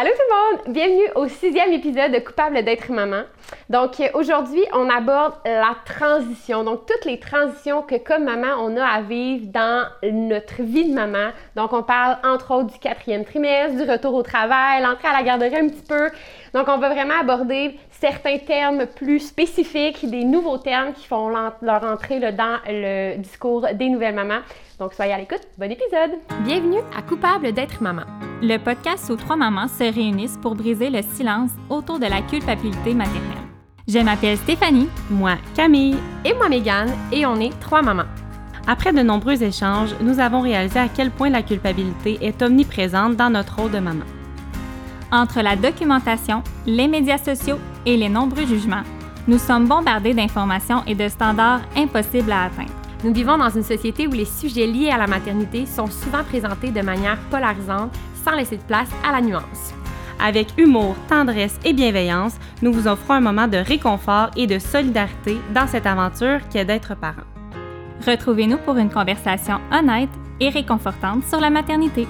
Allô tout le monde! Bienvenue au sixième épisode de Coupable d'être maman. Donc euh, aujourd'hui, on aborde la transition. Donc toutes les transitions que comme maman, on a à vivre dans notre vie de maman. Donc on parle entre autres du quatrième trimestre, du retour au travail, l'entrée à la garderie un petit peu. Donc on va vraiment aborder certains termes plus spécifiques, des nouveaux termes qui font leur entrée dans le discours des nouvelles mamans. Donc soyez à l'écoute, bon épisode! Bienvenue à Coupable d'être maman, le podcast où trois mamans se réunissent pour briser le silence autour de la culpabilité maternelle. Je m'appelle Stéphanie, moi Camille et moi Mégane et on est trois mamans. Après de nombreux échanges, nous avons réalisé à quel point la culpabilité est omniprésente dans notre rôle de maman. Entre la documentation, les médias sociaux et les nombreux jugements, nous sommes bombardés d'informations et de standards impossibles à atteindre. Nous vivons dans une société où les sujets liés à la maternité sont souvent présentés de manière polarisante sans laisser de place à la nuance. Avec humour, tendresse et bienveillance, nous vous offrons un moment de réconfort et de solidarité dans cette aventure qui est d'être parent. Retrouvez-nous pour une conversation honnête et réconfortante sur la maternité.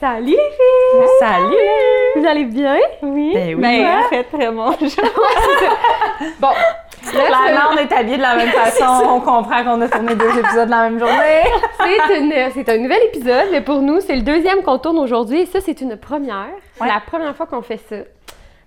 Salut les filles! Salut! Vous allez bien? Oui. Ben oui. Ben, très très bon. bon. Là, on est habillés de la même façon. on comprend qu'on a tourné deux épisodes la même journée. c'est un nouvel épisode, mais pour nous, c'est le deuxième qu'on tourne aujourd'hui. Et ça, c'est une première. C'est la première fois qu'on fait ça.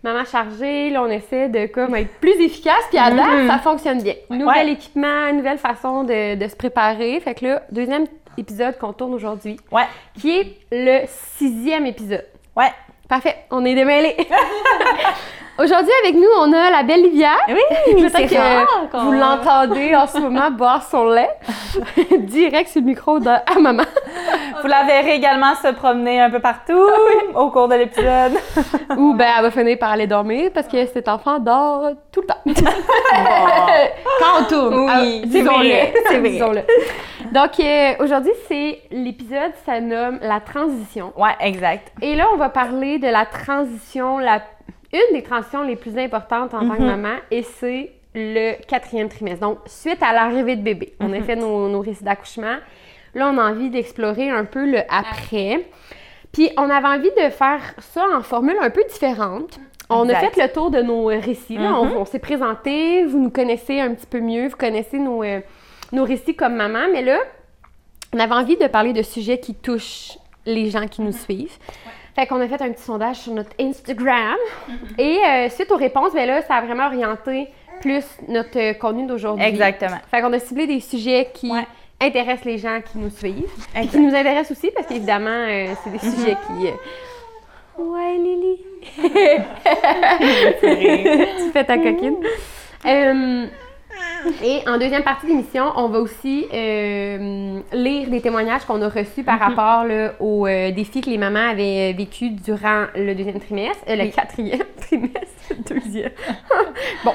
Maman chargée, là, on essaie de comme être plus efficace, puis à date, mm-hmm. ça fonctionne bien. Nouvel équipement, nouvelle façon de, de se préparer. Fait que là, deuxième épisode qu'on tourne aujourd'hui. Ouais. Qui est le sixième épisode. Ouais. Parfait, on est démêlés. Aujourd'hui, avec nous, on a la belle Livia. Oui, peut-être que vous l'entendez en ce moment boire son lait direct sur le micro de à maman. Vous la verrez également se promener un peu partout au cours de l'épisode. Ou ben elle va finir par aller dormir parce que cet enfant dort tout le temps. Quand on tourne. Oui, ah, c'est vrai. C'est vrai. Donc euh, aujourd'hui, c'est l'épisode, ça nomme la transition. Ouais, exact. Et là, on va parler de la transition la une des transitions les plus importantes en tant que mhm. maman, et c'est le quatrième trimestre. Donc, suite à l'arrivée de bébé, on a mhm. fait nos, récits d'accouchement. Là, on a envie d'explorer un peu le après. Puis, on avait envie de faire ça en formule un peu différente. On a fait le tour de nos récits. Mhm. On, s'est présenté, vous nous connaissez un petit peu mieux, vous connaissez nos, euh, nos récits comme maman, mais là, on avait envie de parler de sujets qui touchent les gens qui nous suivent. Fait qu'on a fait un petit sondage sur notre Instagram. Et euh, suite aux réponses, ben là, ça a vraiment orienté plus notre euh, contenu d'aujourd'hui. Exactement. Fait qu'on a ciblé des sujets qui intéressent les gens qui nous suivent. Et qui nous intéressent aussi parce qu'évidemment, euh, c'est des sujets qui. Ouais, Lily. tu fais ta coquine. Et en deuxième partie de l'émission, on va aussi euh, lire des témoignages qu'on a reçus par mhm. rapport aux euh, défis que les mamans avaient euh, vécu durant le deuxième trimestre, le quatrième trimestre, deuxième. bon.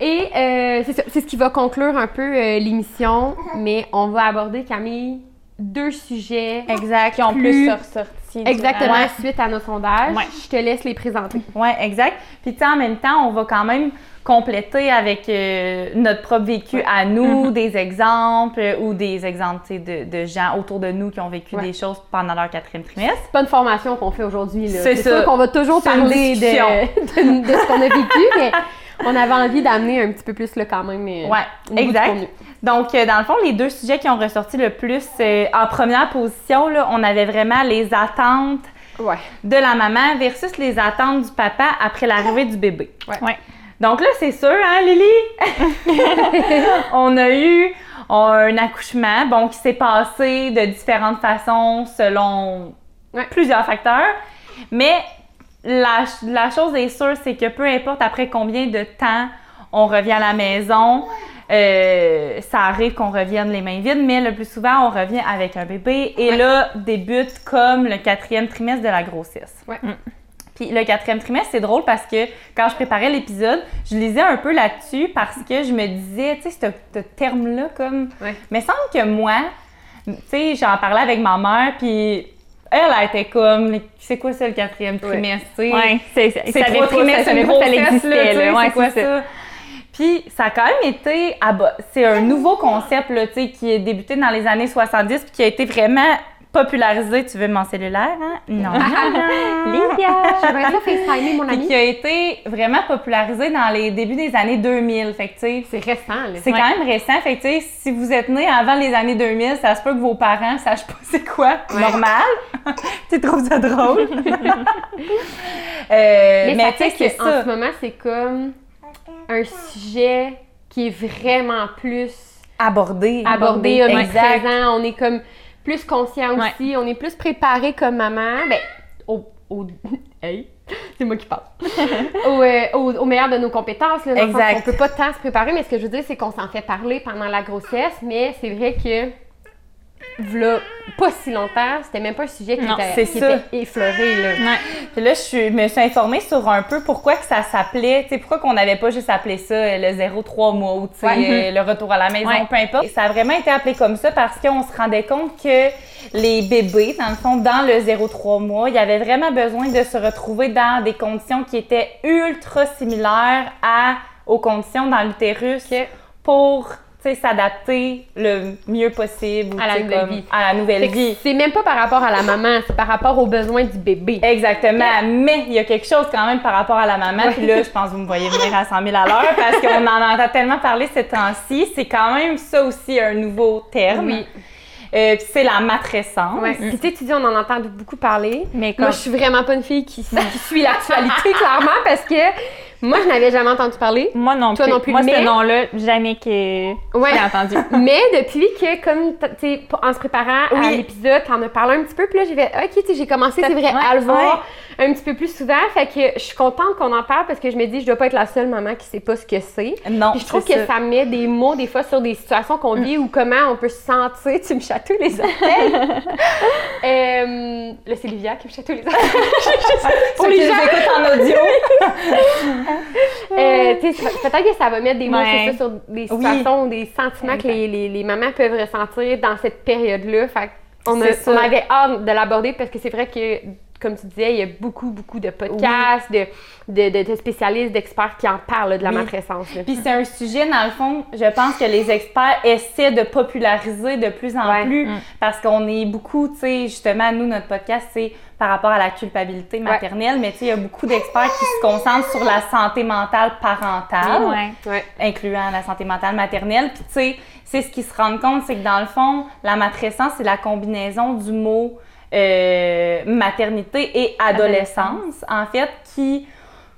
Et c'est ce qui va conclure un peu l'émission, mais on va aborder, Camille, deux sujets exact, qui ont plus, ressorti. Exactement, suite à nos sondages. Je te laisse les présenter. Oui, exact. Puis, tu sais, en même temps, on va quand même compléter avec euh, notre propre vécu à nous, mm-hmm. des exemples ou des exemples de, de, gens autour de nous qui ont vécu des choses pendant leur quatrième trimestre. C'est pas une formation qu'on fait aujourd'hui. C'est sûr qu'on va toujours parler de, de, ce qu'on a vécu, mais on avait envie d'amener un petit peu plus là quand même. Euh, ouais, exact. Donc, euh, dans le fond, les deux sujets qui ont ressorti le plus en première position, là, on avait vraiment les attentes de la maman versus les attentes du papa après l'arrivée du bébé. Ouais. Donc là, c'est sûr, hein, Lily? on a eu un accouchement, bon, qui s'est passé de différentes façons selon plusieurs facteurs. Mais la, chose est sûre, c'est que peu importe après combien de temps on revient à la maison, euh, ça arrive qu'on revienne les mains vides, mais le plus souvent, on revient avec un bébé. Et là, débute comme le quatrième trimestre de la grossesse. Ouais. Mm. Puis le quatrième trimestre, c'est drôle parce que quand je préparais l'épisode, je lisais un peu là-dessus parce que je me disais, tu sais, ce, terme-là, comme. Ouais. Mais semble que moi, tu sais, j'en parlais avec ma mère, puis elle, elle était comme, c'est quoi ça le quatrième trimestre? Ouais, c'est ça. C'est trois trimestres, une grossesse, là, existait, tu sais, là. Ouais, c'est quoi ça? Puis ça a quand même été, abo- c'est un nouveau concept, là, tu sais, qui est débuté dans les années 70, puis qui a été vraiment popularisé. Tu veux mon cellulaire, hein? Non. Lydia! J'aimerais ça FaceTimer mon Puis ami. qui a été vraiment popularisé dans les débuts des années 2000. Fait que, C'est récent, là. c'est Ouais. quand même récent. Fait que, si vous êtes né avant les années 2000, ça se peut que vos parents sachent pas c'est quoi. Normal. tu trouves ça drôle? Euh, Mais, mais ça tu sais, qu'en ça. ce moment, c'est comme un sujet qui est vraiment plus Abordé. abordé, on est exact. présent, on est comme plus conscient Ouais. aussi, on est plus préparé comme maman. Ben, au. au hey! C'est moi qui parle. au, euh, au, au meilleur de nos compétences. Là, Exact. qu'on peut pas tant se préparer, mais ce que je veux dire, c'est qu'on s'en fait parler pendant la grossesse, mais c'est vrai que. V'là, pas si longtemps, c'était même pas un sujet qui, Non, était, c'est qui ça. était effleuré. Là. Ouais. Puis là, je suis- me suis informée sur un peu pourquoi que ça s'appelait, tu sais, pourquoi qu'on n'avait pas juste appelé ça euh, le 0-3 mois ou, tu sais, Ouais. euh, le retour à la maison, Ouais. peu importe. Et ça a vraiment été appelé comme ça parce qu'on se rendait compte que les bébés, dans le fond, dans le 0-3 mois, il y avait vraiment besoin de se retrouver dans des conditions qui étaient ultra similaires à, aux conditions dans l'utérus pour, s'adapter le mieux possible À la nouvelle comme, vie. à la nouvelle Fait que vie. C'est même pas par rapport à la maman, c'est par rapport aux besoins du bébé. Exactement. Mais il y a quelque chose quand même par rapport à la maman. Puis là, je pense que vous me voyez venir à 100 000 à l'heure parce qu'on en entend tellement parler ces temps-ci. C'est quand même ça aussi un nouveau terme. Oui. Euh, c'est la matrescence. Ouais. Puis tu sais, tu dis, on en entend beaucoup parler. Mais comme. Moi, je suis vraiment pas une fille qui, qui suit l'actualité, clairement, parce que moi, je n'avais jamais entendu parler. Moi non Toi plus. non plus, Moi, mais- ce nom-là, jamais que Ouais. j'ai entendu. Mais depuis que, comme, tu sais, en se préparant à l'épisode, t'en as parlé un petit peu, puis là, j'ai fait, OK, tu sais, j'ai commencé, c'est vrai, Ouais, à le voir un petit peu plus souvent. Fait que je suis contente qu'on en parle parce que je me dis, je dois pas être la seule maman qui sait pas ce que c'est. Non, Puis je trouve que ça. met des mots, des fois, sur des situations qu'on vit ou comment on peut se sentir. Tu me chatouilles les oreilles. euh, là, c'est Livia qui me chatouille les oreilles. Pour les gens en audio. Euh, peut-être que ça va mettre des mots Ouais. c'est ça, sur des situations ou des sentiments que les, les, les mamans peuvent ressentir dans cette période-là. Fait a- on avait hâte de l'aborder parce que c'est vrai que, comme tu disais, il y a beaucoup, beaucoup de podcasts, de, de, de- de spécialistes, d'experts qui en parlent là, de la Oui. matrescence. Puis c'est un sujet, dans le fond, je pense que les experts essaient de populariser de plus en Ouais. plus Mm. parce qu'on est beaucoup, tu sais, justement, nous, notre podcast, c'est par rapport à la culpabilité maternelle, mais tu sais, il y a beaucoup d'experts qui se concentrent sur la santé mentale parentale. Ouais. incluant la santé mentale maternelle. Puis tu sais, c'est ce qu'ils se rendent compte, c'est que dans le fond, la matrescence, c'est la combinaison du mot euh, maternité et adolescence, en fait, qui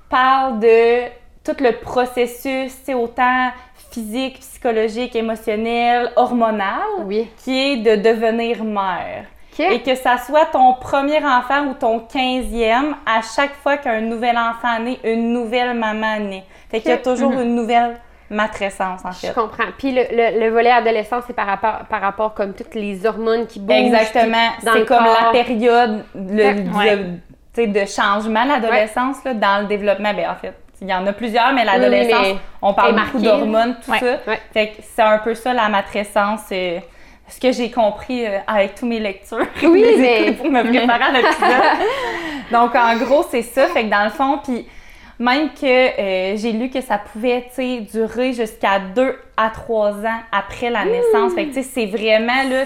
parle de tout le processus, sais, autant physique, psychologique, émotionnel, hormonal, Oui. qui est de devenir mère. Et que ça soit ton premier enfant ou ton quinzième, à chaque fois qu'un nouvel enfant naît, une nouvelle maman naît. Fait qu'il y a toujours une nouvelle matrescence, en Je fait. comprends. Puis le, le, le volet adolescent, c'est par rapport, par rapport comme toutes les hormones qui bougent. Exactement. dans C'est comme corps. la période le- Ouais. de, tu sais, de changement, l'adolescence, là, dans le développement. Ben, en fait, il y en a plusieurs, mais l'adolescence, on parle beaucoup d'hormones, tout Ouais. ça. Ouais. Fait que c'est un peu ça, la matrescence. euh, ce que j'ai compris euh, avec toutes mes lectures. Oui, mais- pour me préparer à l'épisode. Donc, en gros, c'est ça. Fait que dans le fond, puis même que euh, j'ai lu que ça pouvait, durer jusqu'à 2 à 3 ans après la naissance. Fait que, c'est vraiment, là,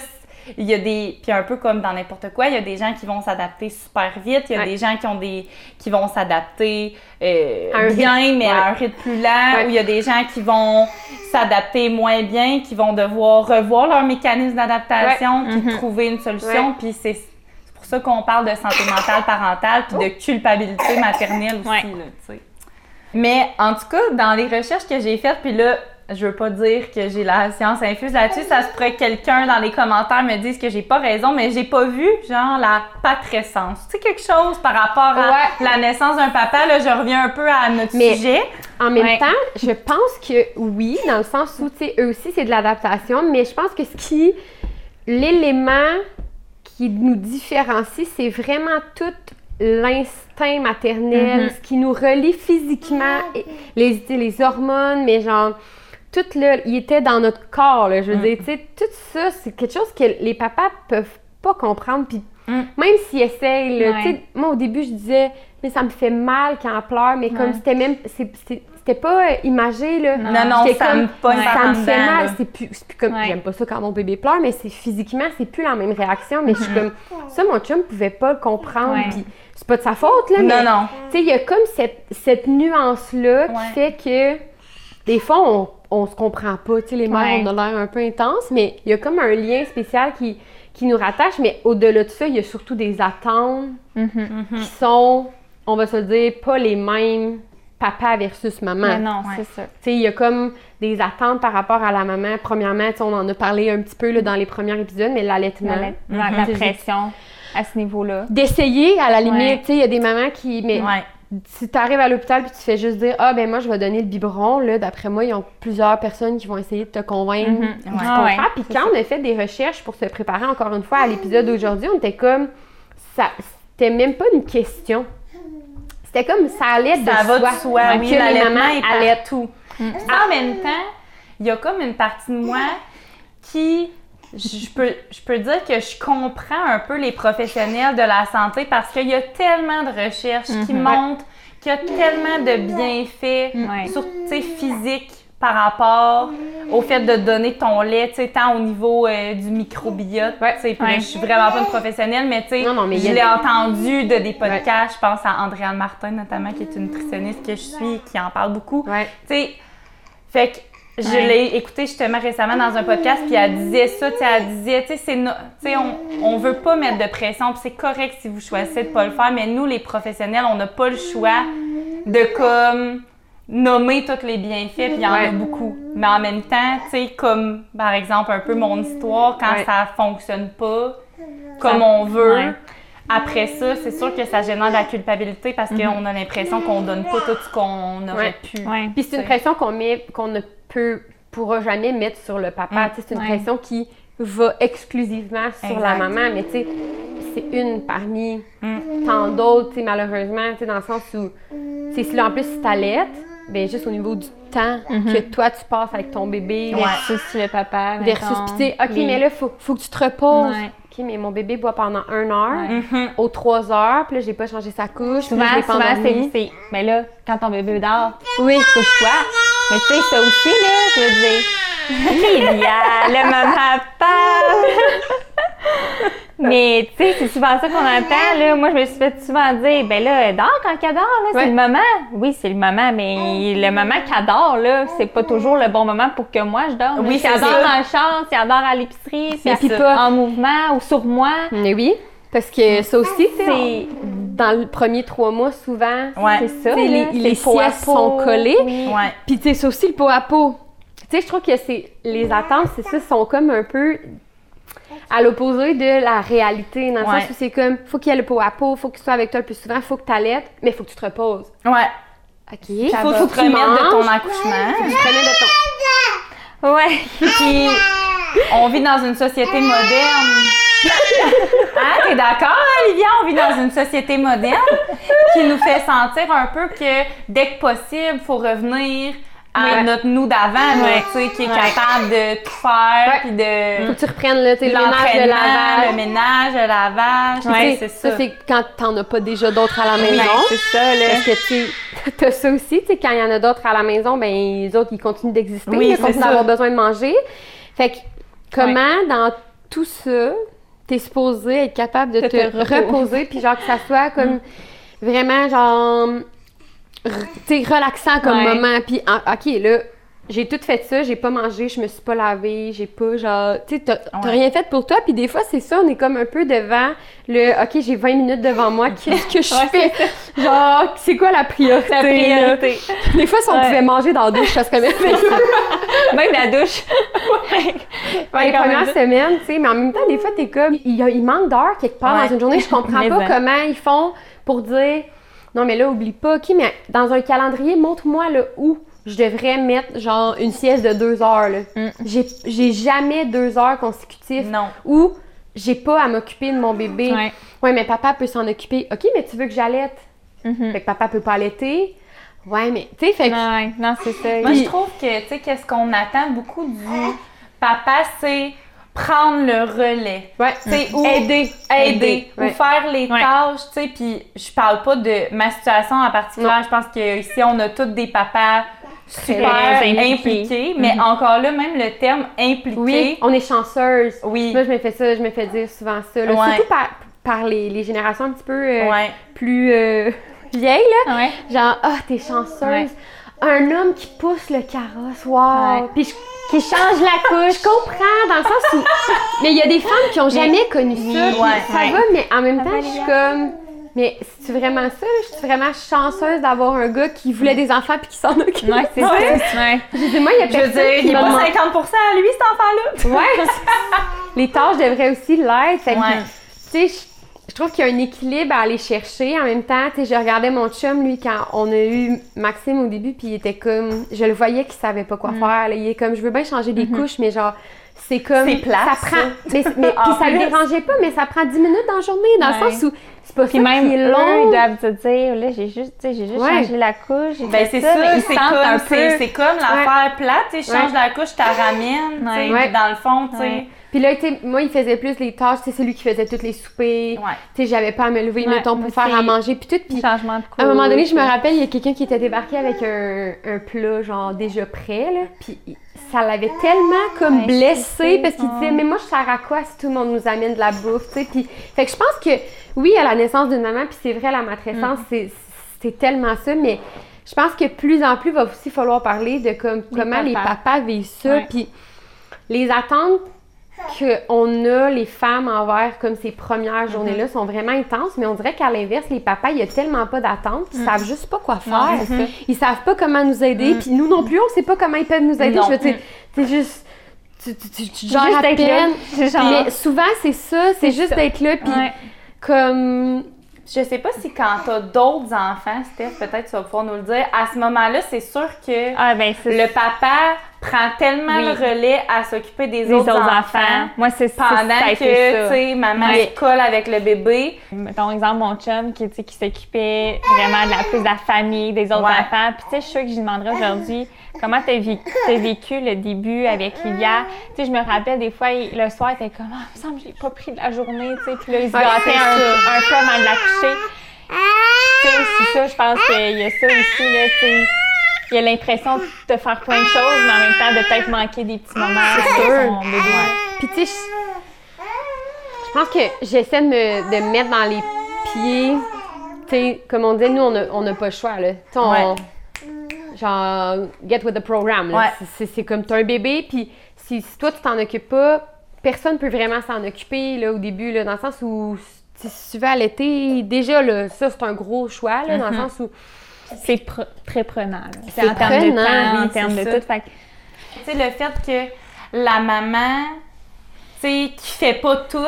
il y a des... Puis un peu comme dans n'importe quoi, il y a des gens qui vont s'adapter super vite. Il y a Ouais. des gens qui ont des... qui vont s'adapter euh, bien, rythme, mais ouais. à un rythme plus lent. Ouais. Ou il y a des gens qui vont s'adapter moins bien, qui vont devoir revoir leur mécanisme d'adaptation, puis Mhm. trouver une solution. Puis c'est pour ça qu'on parle de santé mentale parentale puis de culpabilité maternelle aussi, là. Mais en tout cas, dans les recherches que j'ai faites, puis là, je veux pas dire que j'ai la science infuse là-dessus, ça se pourrait que quelqu'un dans les commentaires me dise que j'ai pas raison, mais j'ai pas vu, genre, la patrescence. Tu sais, quelque chose par rapport à Ouais. la naissance d'un papa, là, je reviens un peu à notre Mais- sujet. En même Ouais. temps, je pense que oui, dans le sens où, tu sais, eux aussi, c'est de l'adaptation, mais je pense que ce qui. L'élément qui nous différencie, c'est vraiment tout l'instinct maternel, Mhm. ce qui nous relie physiquement, et les, hormones, mais genre tout là, il était dans notre corps, là, je veux dire, tu sais, tout ça, c'est quelque chose que les papas peuvent pas comprendre, puis Mm. même s'ils essayent, là, Ouais. moi, au début, je disais, mais ça me fait mal quand elle pleure, mais comme c'était même, c'était pas euh, imagé, là. Non, non, ça comme, me ça me fait mal, c'est plus, plus comme, Ouais. j'aime pas ça quand mon bébé pleure, mais c'est physiquement, c'est plus la même réaction, mais je suis comme, ça, mon chum pouvait pas le comprendre, puis c'est pas de sa faute, là, mais Non, non. tu sais, il y a comme cette, cette nuance-là qui Ouais. fait que des fois, on, on se comprend pas. Tu sais, les mères, Ouais. on a l'air un peu intense, mais il y a comme un lien spécial qui, qui nous rattache. Mais au-delà de ça, il y a surtout des attentes Mhm. qui sont, on va se dire, pas les mêmes papa versus maman. Mais non, Ouais. c'est ça. Tu sais, il y a comme des attentes par rapport à la maman. Premièrement, on en a parlé un petit peu là, dans les premiers épisodes, mais l'allaitement. La, la- la Mhm. pression à ce niveau-là. D'essayer, à la limite, tu sais, il y a des mamans qui... Mais si tu arrives à l'hôpital puis tu fais juste dire ah ben moi je vais donner le biberon là d'après moi ils ont plusieurs personnes qui vont essayer de te convaincre Ouais. Ah contraire. Ouais, puis quand on a fait des recherches pour se préparer encore une fois à l'épisode d'aujourd'hui on était comme ça c'était même pas une question. C'était comme ça allait de Ça va de soi. soi, que oui, les mamans est allaitent. partout. En même temps, il y a comme une partie de moi qui, je peux, je peux dire que je comprends un peu les professionnels de la santé parce qu'il y a tellement de recherches qui Mhm. montrent qu'il y a tellement de bienfaits, Ouais. sur, tu sais, physiques par rapport au fait de donner ton lait, tu sais, tant au niveau euh, du microbiote, tu sais, Ouais. je suis vraiment pas une professionnelle, mais tu sais, Non, non, mais il y je l'ai des- entendu de des podcasts, je pense à Andréane Martin notamment, qui est une nutritionniste que je suis, qui en parle beaucoup. ouais Tu sais, fait que je Ouais. l'ai écouté justement récemment dans un podcast, puis elle disait ça, tu sais, elle disait, tu sais, no- on, on veut pas mettre de pression, puis c'est correct si vous choisissez de pas le faire, mais nous, les professionnels, on n'a pas le choix de comme nommer tous les bienfaits, puis il y en a beaucoup. Mais en même temps, tu sais, comme par exemple un peu mon histoire, quand Ouais. ça fonctionne pas comme on veut, Ouais. après ça, c'est sûr que ça génère de la culpabilité parce qu'on a l'impression qu'on donne pas tout ce qu'on aurait Ouais. pu. Ouais. puis c'est une pression qu'on met qu'on ne peut pourra jamais mettre sur le papa Mm. C'est une Ouais. pression qui va exclusivement sur la maman mais tu sais c'est une parmi Mm. tant d'autres, tu sais, malheureusement, dans le sens où, si là, en plus, si t'allaites, ben juste au niveau du temps que toi, tu passes avec ton bébé, Ouais. Versus le papa. versus, puis tu sais, OK, Oui. mais là, faut, faut que tu te reposes. Ouais. OK, mais mon bébé boit pendant une heure, Ouais. Mhm. aux trois heures, puis là, j'ai pas changé sa couche, Souvent, souvent, c'est. Mais là, quand ton bébé dort, Oui, couche-toi. Mais tu sais, ça aussi, là, je veux dire. Lydia, le maman parle. Mais tu sais, c'est souvent ça qu'on entend, là. Moi, je me suis fait souvent dire, ben là, elle dort quand elle dort, là, c'est Ouais. le moment. Oui, c'est le moment, mais le moment qu'elle dort, là, c'est pas toujours le bon moment pour que moi je dorme. Oui, si elle dort dans le char, si elle dort à l'épicerie, si elle pas- en mouvement ou sur moi. mais oui, parce que ça aussi, tu sais, C'est- on- dans le premier trois mois, souvent, Ouais. C'est ça, tu les, les siestes sont collées, Oui. Ouais. Puis tu sais, c'est aussi le pot à pot. Tu sais, je trouve que c'est les attentes, c'est ça, sont comme un peu à l'opposé de la réalité, dans le Ouais. sens où c'est comme, faut qu'il y ait le pot à pot, faut qu'il soit avec toi le plus souvent, faut que tu allaites, mais faut que tu te reposes. Ouais. OK? Il faut, va. faut te Tu remettre de ton accouchement. Tu te remets de ton... Ouais. Puis, on vit dans une société moderne. Hein, t'es d'accord, hein, Olivia? On vit dans une société moderne qui nous fait sentir un peu que dès que possible, faut revenir à Ouais. notre nous d'avant, Ouais. tu sais, qui est Ouais. capable de tout faire, puis de Faut que tu reprennes là, tu sais, le ménage, le lavage. le ménage, le lavage. Ouais, c'est ça. c'est quand t'en as pas déjà d'autres à la maison. c'est ça, là. Parce que tu t'as ça aussi, tu sais, quand il y en a d'autres à la maison, ben les autres, ils continuent d'exister, Oui, ils continuent d'avoir besoin de manger. Fait que, comment, dans tout ça, t'es supposé être capable de De te, te reposer. puis genre que ça soit comme vraiment, genre, sais, relaxant comme Ouais. moment. Puis, OK, là, j'ai tout fait ça, j'ai pas mangé, je me suis pas lavée, j'ai pas, genre, tu sais, t'as Ouais. rien fait pour toi. Puis des fois, c'est ça, on est comme un peu devant le, OK, j'ai 20 minutes devant moi, qu'est-ce que je Ouais, fais? Genre, c'est quoi la priorité? La priorité. Des fois, si on Ouais. pouvait manger dans la douche, ça serait même Même la douche. Ouais, les premières semaines, tu sais, mais en même temps, des fois, t'es comme, il, y a- il manque d'heures quelque part dans une journée. Je comprends Mais pas ben. comment ils font pour dire, non, mais là, oublie pas, OK, mais dans un calendrier, montre-moi le où je devrais mettre, genre, une sieste de deux heures, là. Mm. J'ai- J'ai jamais deux heures consécutives Non. où j'ai pas à m'occuper de mon bébé. Ouais. Ouais, mais papa peut s'en occuper. OK, mais tu veux que j'allaite? Mhm. Fait que papa peut pas allaiter. Ouais, mais tu sais, fait que. Ouais, non, c'est ça. Moi, je trouve que, tu sais, qu'est-ce qu'on attend beaucoup du papa, c'est prendre le relais. Ouais. Tu sais, ou Aider. aider, Ouais. ou faire les Ouais. tâches, tu sais, puis je parle pas de ma situation en particulier, je pense que ici on a tous des papas super impliqués. impliqués, mais Mhm. encore là, même le terme impliqué, Oui, on est chanceuse. oui, Moi, je me fais ça, je me fais dire souvent ça. là. Ouais. Surtout par, par les, les générations un petit peu euh, ouais, plus euh, vieilles, là. Ouais. Genre, ah, t'es chanceuse. Un homme qui pousse le carrosse, wow! Ouais. Puis je- qui change la couche, je comprends, dans le sens où. Mais il y a des femmes qui ont jamais connu ça. ça va, mais en même temps, je suis comme. Mais c'est vraiment ça, je suis vraiment chanceuse d'avoir un gars qui voulait des enfants puis qui s'en occupe. Ouais, c'est ça. Ouais. Je dis, moi, il y a je veux personne dire, qui il est m'a pas demandé- 50% à lui, cet enfant-là! Ouais, les tâches devraient aussi l'être. Ouais. Tu sais, je- je trouve qu'il y a un équilibre à aller chercher. En même temps, tu sais, je regardais mon chum, lui, quand on a eu Maxime au début, puis il était comme. Je le voyais qu'il savait pas quoi faire. là. Il est comme, je veux bien changer des couches, mais genre. C'est comme. C'est plate, ça prend. ça. Mais, mais puis ça plus. dérangeait pas, mais ça prend 10 minutes dans la journée, dans Ouais. le sens où c'est pas Puis ça même qui est eux, long. doivent te dire, là, j'ai juste, j'ai juste Ouais. changé la couche. Ben c'est ça, c'est comme, c'est, comme l'affaire plate, tu sais, je change Ouais. la couche, tu puis Ouais. dans le fond, tu sais. Puis là, tu moi, il faisait plus les tâches. C'est lui qui faisait toutes les soupers. ouais. Tu sais, j'avais pas à me lever, Ouais, mettons, pour faire à manger, puis tout. Puis changement de couche. À un moment donné, je me rappelle, il y a quelqu'un qui était débarqué avec un, un plat, genre, déjà prêt, là. Puis il- ça l'avait tellement, comme, Ouais, blessé, parce qu'il disait, mais moi, je sers à quoi si tout le monde nous amène de la bouffe, tu sais. Puis, fait que je pense que, oui, à la naissance d'une maman, puis c'est vrai, la matrescence, Mm. c'est, c'est tellement ça, mais je pense que plus en plus, il va aussi falloir parler de comme, comment les papas. vivent ça, puis les attentes qu'on a, les femmes, envers comme ces premières journées-là sont vraiment intenses, mais on dirait qu'à l'inverse, les papas, il y a tellement pas d'attentes, Mm. ils savent juste pas quoi faire. ça. Ils savent pas comment nous aider, puis nous non plus, on sait pas comment ils peuvent nous aider. Non. Je veux dire, c'est juste. Tu, tu, tu, tu gères Juste à d'être là. peine. C'est genre- Mais souvent, c'est ça, c'est juste d'être là, puis Ouais. comme. Je sais pas si quand t'as d'autres enfants, Steph, peut-être tu vas pouvoir nous le dire, à ce moment-là, c'est sûr que Ah, ben, le papa prend tellement Oui. le relais à s'occuper des, autres, enfants, Moi, c'est pendant ça que, tu sais, maman se colle avec le bébé. Mettons, exemple, mon chum qui, tu sais, qui s'occupait vraiment de la plus de la famille, des autres Ouais. enfants. Puis, tu sais, je suis sûre que je lui demanderais aujourd'hui comment t'as vécu, vécu le début avec Lilia. Tu sais, je me rappelle des fois, il- le soir, il était comme, ah, il me semble que je l'ai pas pris de la journée, tu sais. Puis là, il se Ouais, gâtait c'est un, peu avant de la coucher. Tu sais, c'est ça, je pense qu'il y a ça aussi, là, tu sais. Il a l'impression de faire plein de choses, mais en même temps, de peut-être manquer des petits moments avec sûr. son bébé. Puis tu sais, je- pense que j'essaie de me, de me mettre dans les pieds. Tu sais, comme on dit, nous, on n'a pas le choix, là. On- Ouais. Genre, get with the program. Ouais. C'est- comme, t'as un bébé, puis si, si toi, tu t'en occupes pas, personne peut vraiment s'en occuper, là, au début, là, dans le sens où, si tu veux allaiter, déjà, là, ça, c'est un gros choix, là, dans le Mhm. sens où... C'est pre- très prenant. C'est en termes de temps, en oui, termes c'est de ça. tout. Fait que Tu sais, le fait que la maman, tu sais, qui fait pas tout,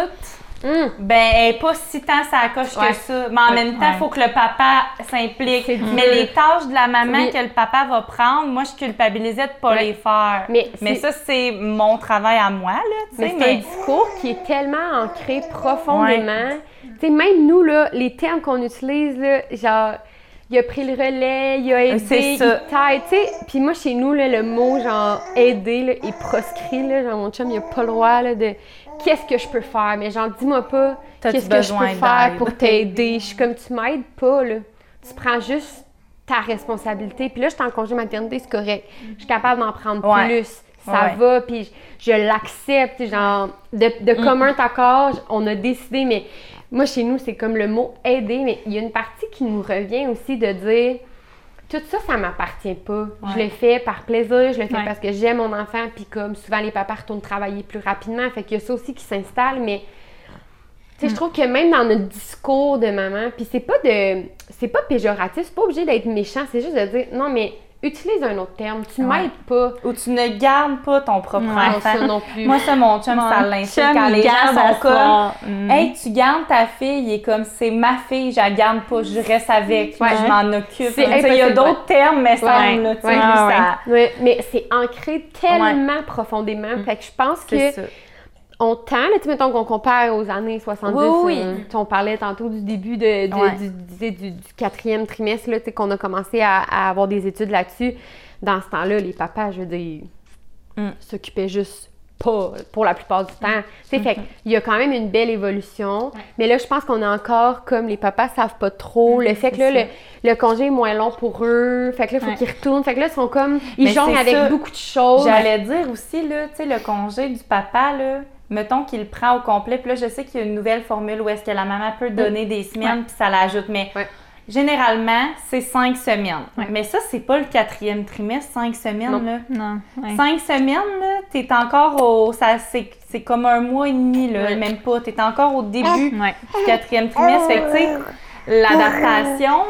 Hum, ben, elle est pas si tant sa coche Ouais. que ça. Mais en Ouais. même temps, il Ouais. faut que le papa s'implique. Mais les tâches de la maman Oui. que le papa va prendre, moi, je culpabilisais de pas les faire. Mais Mais ça, c'est mon travail à moi, là, tu Mais sais. c'est un discours qui est tellement ancré profondément. Tu sais, même nous, là, les termes qu'on utilise, là, genre, il a pris le relais, il a aidé, C'est il ça. t'aide, tu sais. Puis moi, chez nous, là, le mot, genre, aider, là, est proscrit, là. Genre, mon chum, il a pas le droit, là, de qu'est-ce que je peux faire. Mais genre, dis-moi pas qu'est-ce que je peux faire pour t'aider. Je suis comme, tu m'aides pas, là. Tu prends juste ta responsabilité. Puis là, je suis en congé maternité, c'est correct. Je suis capable d'en prendre Ouais. plus. Ça Ouais. va, puis je, je l'accepte. Genre, de, de Mm. commun accord, on a décidé, mais moi, chez nous, c'est comme le mot aider, mais il y a une partie qui nous revient aussi de dire tout ça, ça m'appartient pas. Je le fais par plaisir, je le fais Ouais. parce que j'aime mon enfant, puis comme souvent les papas retournent travailler plus rapidement, fait qu'il y a ça aussi qui s'installe, mais tu sais, je trouve que même dans notre discours de maman, puis c'est pas de. C'est pas péjoratif, c'est pas obligé d'être méchant, c'est juste de dire non, mais utilise un autre terme, tu Ouais. m'aides pas. ou tu ne gardes pas ton propre Ouais, Non, enfant. ça non plus. Moi, ça, mon chum, ça Mon l'insulte chum, quand les gens sont comme. Mm. Hey, tu gardes ta fille, il est comme c'est ma fille, je la garde pas, je reste avec, Ouais. je m'en occupe. Il y a d'autres termes, mais ça, Ouais. lui, Ah, ça- Ouais, mais c'est ancré tellement profondément, fait que je pense que ça. On tend, là, mettons qu'on compare aux années 70, Oui, oui. euh, on parlait tantôt du début de, de- Ouais. du, du- du- du quatrième trimestre, là, qu'on a commencé à, à avoir des études là-dessus. Dans ce temps-là, les papas, je veux dire, Mm. s'occupaient juste pas pour la plupart du temps. Sais, fait Mm-hmm. qu'il y a quand même une belle évolution. Mais là, je pense qu'on est encore, comme les papas savent pas trop, le fait que là, le, le congé est moins long pour eux. Fait que là, il faut Ouais. qu'ils retournent. Fait que là, ils sont comme, ils jonglent avec ça. beaucoup de choses. J'allais dire aussi, là, tu sais, le congé du papa, là, mettons qu'il le prend au complet, puis là, je sais qu'il y a une nouvelle formule où est-ce que la maman peut donner des semaines, puis ça l'ajoute, mais Ouais. généralement, c'est cinq semaines. Ouais. Mais ça, c'est pas le quatrième trimestre, cinq semaines, Non. là. Non. ouais. Cinq semaines, là, t'es encore au... ça C'est c'est comme un mois et demi, là, Ouais. même pas. T'es encore au début Ouais. du quatrième trimestre. Fait que, tu sais, l'adaptation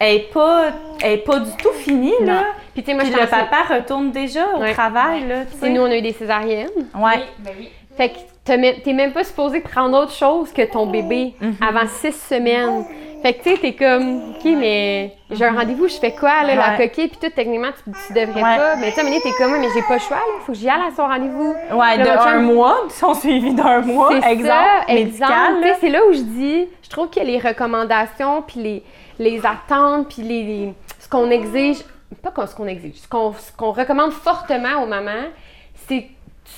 est pas, est pas du tout finie, là. Puis, tu sais, moi, Puis je le papa retourne déjà au Ouais. travail, là, nous, on a eu des césariennes. Ouais. Fait que t'es même pas supposé prendre autre chose que ton bébé avant six semaines. Fait que tu sais, t'es comme, OK, mais j'ai un rendez-vous, je fais quoi, là, la coquille, puis tout, techniquement, tu, tu devrais Ouais. pas. Mais tu sais, t'es comme, mais j'ai pas le choix, là, faut que j'y aille à son rendez-vous. Ouais, de chum- un mois, son suivi d'un mois, exemple, ça, exemple. C'est là où je dis, je trouve que les recommandations, puis les, les attentes, puis les, les- ce qu'on exige, pas ce qu'on exige, ce qu'on ce qu'on recommande fortement aux mamans, c'est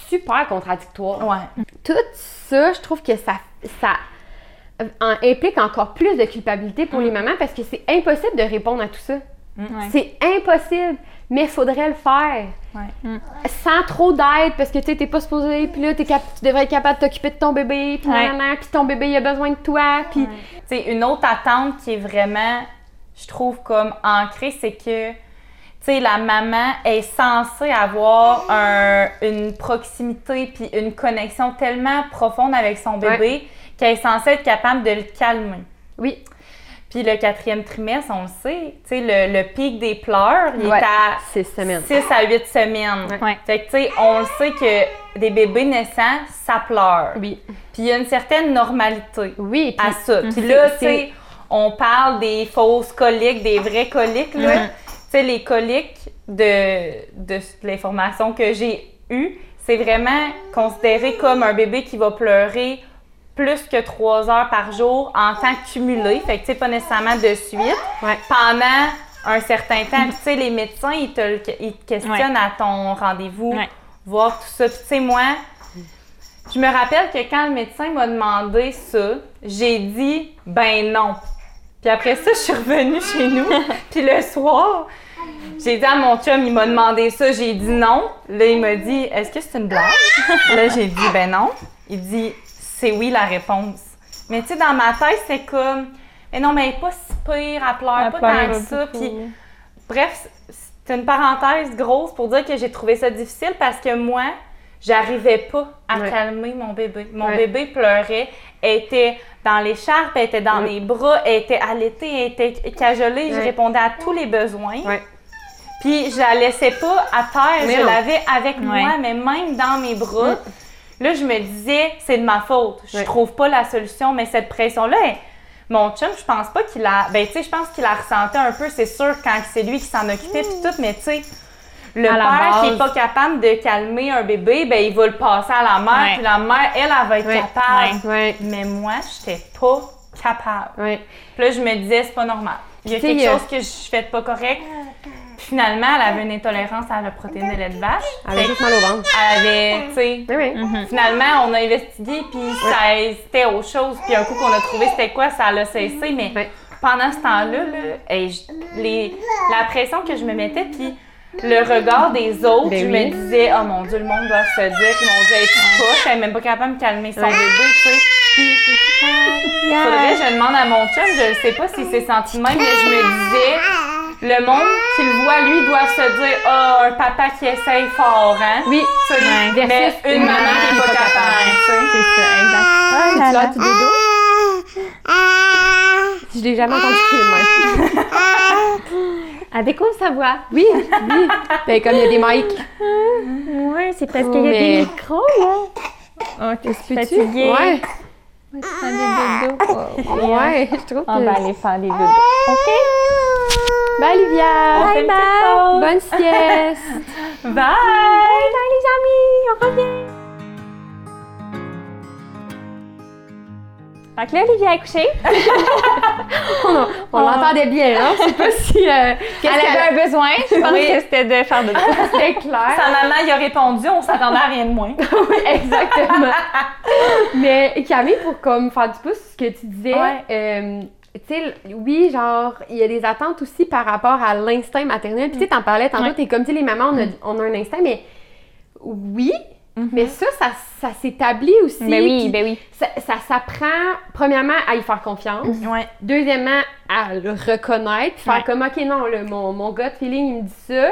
super contradictoire. Ouais. Tout ça, je trouve que ça, ça en- implique encore plus de culpabilité pour les mamans parce que c'est impossible de répondre à tout ça. Ouais. C'est impossible, mais il faudrait le faire. Ouais. Sans trop d'aide, parce que tu sais, t'es pas supposé, puis là, t'es cap- tu devrais être capable de t'occuper de ton bébé, puis puis ton bébé, il a besoin de toi, puis... Une autre attente qui est vraiment, je trouve, comme ancrée, c'est que, sais, la maman est censée avoir un- une proximité puis une connexion tellement profonde avec son bébé qu'elle est censée être capable de le calmer. Oui, Puis le quatrième trimestre, on le sait, tu sais, le, le pic des pleurs, il Ouais. est à six semaines. 6 à 8 semaines. Ouais. Fait que, tu sais, on le sait que des bébés naissants, ça pleure. Oui. Puis il y a une certaine normalité Oui, puis à ça. Puis c'est- là, tu sais, on parle des fausses coliques, des vraies coliques, là. Sais, les coliques de, de l'information que j'ai eue, c'est vraiment considéré comme un bébé qui va pleurer plus que trois heures par jour en temps cumulé. Fait que, tu sais, pas nécessairement de suite. Ouais. Pendant un certain temps. Tu sais, les médecins, ils te, ils te questionnent à ton rendez-vous, Ouais. voir tout ça. Puis, tu sais, moi, je me rappelle que quand le médecin m'a demandé ça, j'ai dit ben non. Puis après ça, je suis revenue chez nous. Puis le soir, j'ai dit à mon chum, il m'a demandé ça, j'ai dit non. Là, il m'a dit est-ce que c'est une blague? Là, j'ai dit ben non. Il dit c'est oui la réponse. Mais tu sais, dans ma tête, c'est comme mais non, mais elle est pas si pire, elle pleure Elle pas pleure tant que ça. Puis Bref, c'est une parenthèse grosse pour dire que j'ai trouvé ça difficile parce que moi, j'arrivais pas à Ouais. calmer mon bébé. Mon Ouais. bébé pleurait, elle était dans l'écharpe, elle était dans Ouais. les bras, elle était allaitée, elle était cajolée, je répondais à tous les besoins. Puis je la laissais pas à terre, Mais je l'avais avec moi, mais même dans mes bras. Mm. Là, je me disais, c'est de ma faute. Je trouve pas la solution, mais cette pression-là, elle- mon chum, je pense pas qu'il a. Ben, tu sais, je pense qu'il la ressentait un peu, c'est sûr, quand c'est lui qui s'en occupait, puis tout, mais tu sais, le À père qui base. est pas capable de calmer un bébé, ben, il va le passer à la mère, puis la mère, elle, elle va être capable. Mais moi, j'étais pas capable. Puis là, je me disais, c'est pas normal. Il y a quelque chose que je fais de pas correct. Puis finalement, elle avait une intolérance à la protéine de lait de vache. Elle a juste mal au ventre. Elle avait, tu sais, Oui, oui. Mhm. Finalement, on a investigué, puis ça- c'était autre chose. Puis un coup qu'on a trouvé c'était quoi, ça l'a cessé. Mais pendant ce temps-là, là, les, la pression que je me mettais, puis le regard des autres, Ben je oui. me disais, oh mon Dieu, le monde doit se dire qu'ils m'ont dit, hey, tu pas, elle est même pas capable de calmer son Ouais. bébé, tu sais. Puis, faudrait je demande à mon chum, je ne sais pas si c'est senti même, mais je me disais, le monde qui le voit, lui, doit se dire, oh, un papa qui essaye fort, hein. Oui, sais, Ouais. mais Versus une maman qui est pas capable, tu sais. C'est ça, exact. Ah, là tu là. tu? Je l'ai jamais entendu même. Elle découvre sa voix? Oui, oui. Ben, comme il y a des mics. Ouais, c'est parce Oh, qu'il y a mais- des micros, là. Oh, t'es Peux-tu? fatiguée. Ouais. Tu fais des dodos. Oh, Ouais, je trouve que... On va aller faire des dodos. OK? Bye, Olivia. Petite pause. Bonne sieste. Bye! Bye, les amis. On revient. Fait que là, Olivia a couché. on on l'entendait bien, hein? Je sais pas si. euh, Elle qu'est-ce avait un besoin. Je pense Oui. que c'était de faire de qu'elle- C'était clair. Sa maman y a répondu, on s'attendait à rien de moins. Oui, exactement. Mais Camille, pour comme faire du pouce, ce que tu disais, Ouais. euh, tu sais, oui, genre, il y a des attentes aussi par rapport à l'instinct maternel. Puis tu sais, t'en parlais tantôt, Ouais. t'es comme, tu sais, les mamans, on a, on a un instinct, mais oui, mais ça, ça, ça s'établit aussi. Ben oui, ben oui. Ça, ça s'apprend, premièrement, à y faire confiance. Ouais. Deuxièmement, à le reconnaître, puis faire Ouais. comme, OK, non, le, mon, mon gut feeling, il me dit ça.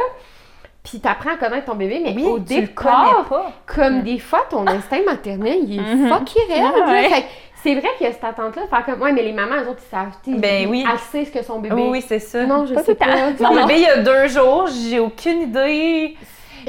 Puis t'apprends à connaître ton bébé, mais Oui, au départ, comme des fois, ton instinct maternel, il est Mhm. Fait que c'est vrai qu'il y a cette attente-là de faire comme, ouais, mais les mamans, elles autres, ils savent, Ben oui. elles savent ce que son bébé. Oui, oui, c'est ça. Non, je Pas sais tout pas. Mon bébé, il y a deux jours, j'ai aucune idée.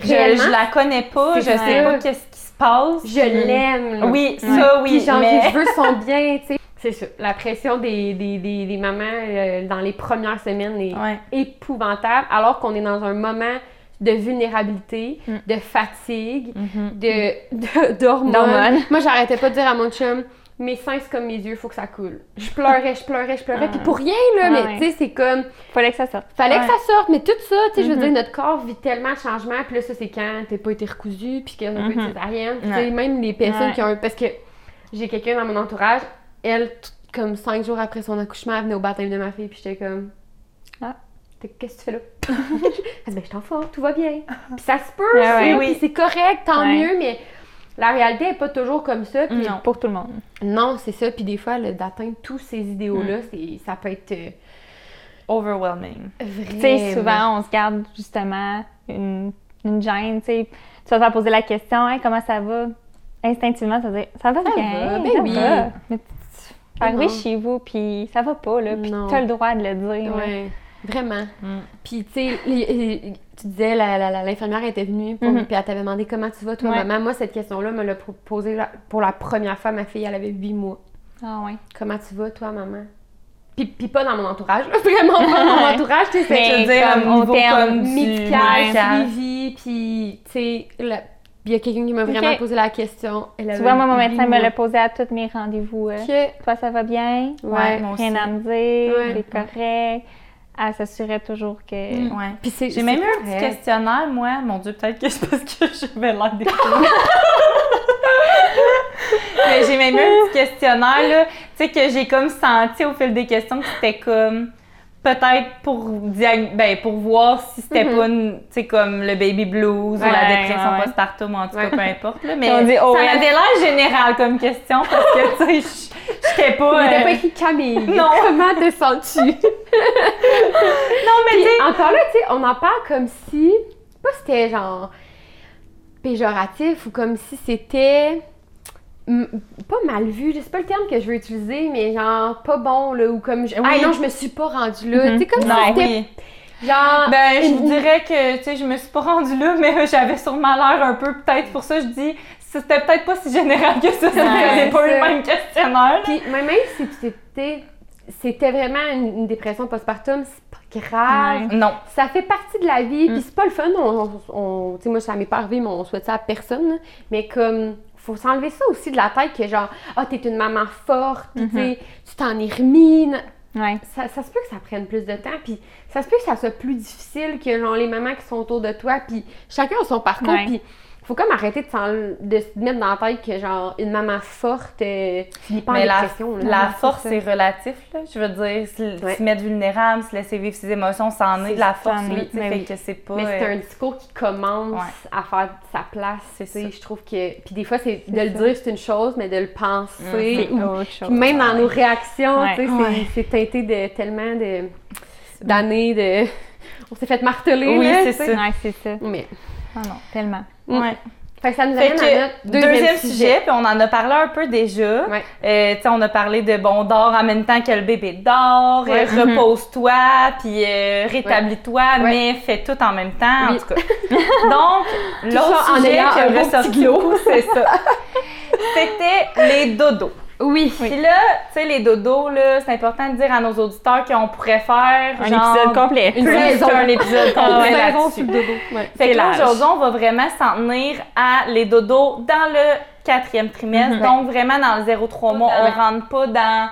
Je, je la connais pas, je sais pas qu'est-ce qui se passe. je l'aime. Oui, Ouais. ça, oui, Puis genre, mais... je veux son bien, tu sais. C'est ça. La pression des, des, des, des mamans euh, dans les premières semaines est Ouais. épouvantable, alors qu'on est dans un moment de vulnérabilité, Mm. de fatigue, Mhm. de, de-. D'hormones. Moi, j'arrêtais pas de dire à mon chum, mes seins, c'est comme mes yeux, faut que ça coule. Je pleurais, je pleurais, je pleurais. Ah. Puis pour rien, là, Ah mais ouais. tu sais, c'est comme, Fallait que ça sorte. fallait Ouais. que ça sorte. Mais tout ça, tu sais, je veux dire, notre corps vit tellement de changements. Puis là, ça, c'est quand t'as pas été recousu, puis qu'on a pas Mhm. été césarienne. Tu sais, même les personnes Ouais. qui ont. Parce que j'ai quelqu'un dans mon entourage, elle, comme cinq jours après son accouchement, elle venait au baptême de ma fille, puis j'étais comme. Ah. T'es- Qu'est-ce que tu fais là? elle dit, ben, je t'en forme, tout va bien. Puis ça se peut, puis c'est correct, tant mieux, mais la réalité est pas toujours comme ça. Puis Non. Pour tout le monde. non, c'est ça. Puis des fois, le- d'atteindre tous ces idéaux-là, Mm. c'est- ça peut être euh, Overwhelming. vraiment... Tu sais, souvent, on se garde justement une, une gêne, tu sais. Tu vas te faire poser la question, Hey, comment ça va? Instinctivement, tu vas dire, ça va Ça bien, va, ben ça oui. va. Mais tu tu arrives Non. chez vous, puis ça va pas, là, puis Non. tu as le droit de le dire. Ouais, vraiment. Mm. Puis, tu sais, tu disais, l'infirmière était venue, pour- Mhm. puis elle t'avait demandé comment tu vas, toi, Ouais. maman. Moi, cette question-là me l'a posée pour la première fois. Ma fille, elle avait 8 mois. Ah ouais. Comment tu vas, toi, maman? Puis, puis pas dans mon entourage, là, vraiment pas dans mon Ouais. entourage, tu sais, Je veux dire, comme au terme comme médical, suivi, puis, tu sais, il y a quelqu'un qui m'a vraiment posé la question. Elle Tu vois, moi, mon médecin me l'a posé à tous mes rendez-vous. Ok. Toi, ça va bien? Ouais, moi Rien aussi. à me dire, Ouais. correct. Elle s'assurait toujours que. Ouais. Puis c'est- J'ai c'est même eu un petit questionnaire, moi. Mon Dieu, peut-être que c'est parce que je vais l'air des Mais j'ai même eu un petit questionnaire, là. Tu sais, que j'ai comme senti au fil des questions que c'était comme. Peut-être pour, diag- ben, pour voir si c'était Mhm. pas, une- tu sais, comme le baby blues ou la dépression ouais, ouais. postpartum, en tout cas, peu importe. Là. Mais On dit ça OS. m'avait l'air général comme question parce que, tu sais, j'étais pas. Euh, pas écrit Camille. Non. Comment te sens-tu? Non, mais tu encore là, tu sais, on en parle comme si, pas c'était genre péjoratif ou comme si c'était pas mal vu, c'est pas le terme que je veux utiliser, mais genre pas bon là ou comme je, Oui. ah non, je me suis pas rendue là, tu sais comme Non, si c'était oui. genre Ben, je vous dirais que, tu sais, je me suis pas rendue là, mais j'avais sûrement l'air un peu, peut-être, pour ça, je dis, c'était peut-être pas si général que ça, si j'avais pas le même questionnaire. Puis même même si c'était c'était vraiment une, une dépression postpartum, c'est pas grave. Non. Ça fait partie de la vie, Mm. puis c'est pas le fun. On, on- on- tu sais, moi, ça m'est pas arrivé, mais on souhaite ça à personne. Mais comme, faut s'enlever ça aussi de la tête que genre, ah, t'es une maman forte, puis tu t'en es remis. Ouais. Ça, ça se peut que ça prenne plus de temps, puis ça se peut que ça soit plus difficile que genre les mamans qui sont autour de toi, puis chacun a son parcours, puis faut comme arrêter de, se mettre dans la tête que genre une maman forte euh, pas en la, dépression. là. la force, c'est ça. relatif, là. Je veux dire, se, Ouais. se mettre vulnérable, se laisser vivre ses émotions, c'en est C'est de la ça, force, oui, fait que c'est pas... Mais c'est euh, un discours qui commence Ouais. à faire sa place. C'est ça. Je trouve que. Puis des fois, c'est de le ça. dire, c'est une chose, mais de le penser. C'est ou- autre chose. Puis même dans nos réactions, tu sais, c'est- teinté de tellement de d'années de. On s'est fait marteler. Oui, c'est ça. Ça. Mais. Ah non, tellement. Ouais. Fait que ça nous Fait amène à notre deuxième, deuxième, sujet, puis on en a parlé un peu déjà. Ouais. Euh, tu sais, on a parlé de bon, dors en même temps que le bébé dort, Ouais. euh, repose-toi, puis euh, rétablis-toi, Ouais. mais fais tout en même temps, Oui. en tout cas. Donc, l'autre sujet qui a ressorti c'est ça. C'était les dodos. Oui. Puis là, tu sais, les dodos, là, c'est important de dire à nos auditeurs qu'on pourrait faire Un genre, épisode complet. Une plus saison. qu'un épisode complet Saison là-dessus. sur le dodo. Ouais. Fait que là, aujourd'hui, on va vraiment s'en tenir à les dodos dans le quatrième trimestre. Mhm. Donc, vraiment, dans le 0-3 mois, on Ouais. rentre pas dans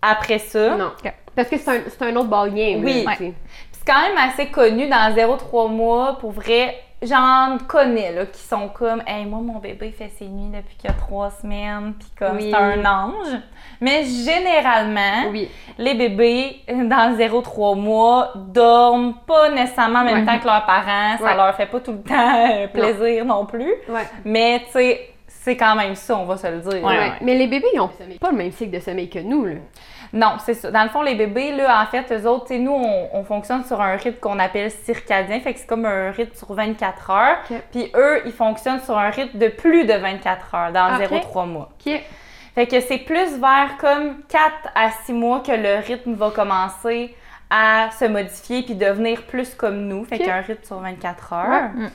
après ça. Non. Parce que c'est un, c'est un autre ball game. Oui. Puis c'est quand même assez connu dans 0-3 mois, pour vrai. J'en connais là, qui sont comme Hey, moi, mon bébé fait ses nuits depuis qu'il y a trois semaines, puis comme Oui. c'est un ange. Mais généralement, Oui. les bébés dans 0-3 mois dorment pas nécessairement en même Ouais. temps que leurs parents. Ça Ouais. leur fait pas tout le temps euh, plaisir non, plus. Ouais. Mais tu sais, c'est quand même ça, on va se le dire. Ouais, Ouais. Mais les bébés, ils ont pas le même cycle de sommeil que nous. Là. Non, c'est ça. Dans le fond, les bébés, là, en fait, eux autres, tu sais, nous, on, on fonctionne sur un rythme qu'on appelle circadien. Fait que c'est comme un rythme sur 24 heures. Puis eux, ils fonctionnent sur un rythme de plus de 24 heures dans Ok. 0-3 mois. Fait que c'est plus vers comme 4 à 6 mois que le rythme va commencer à se modifier puis devenir plus comme nous. Fait qu'il y a un rythme sur 24 heures. Ouais.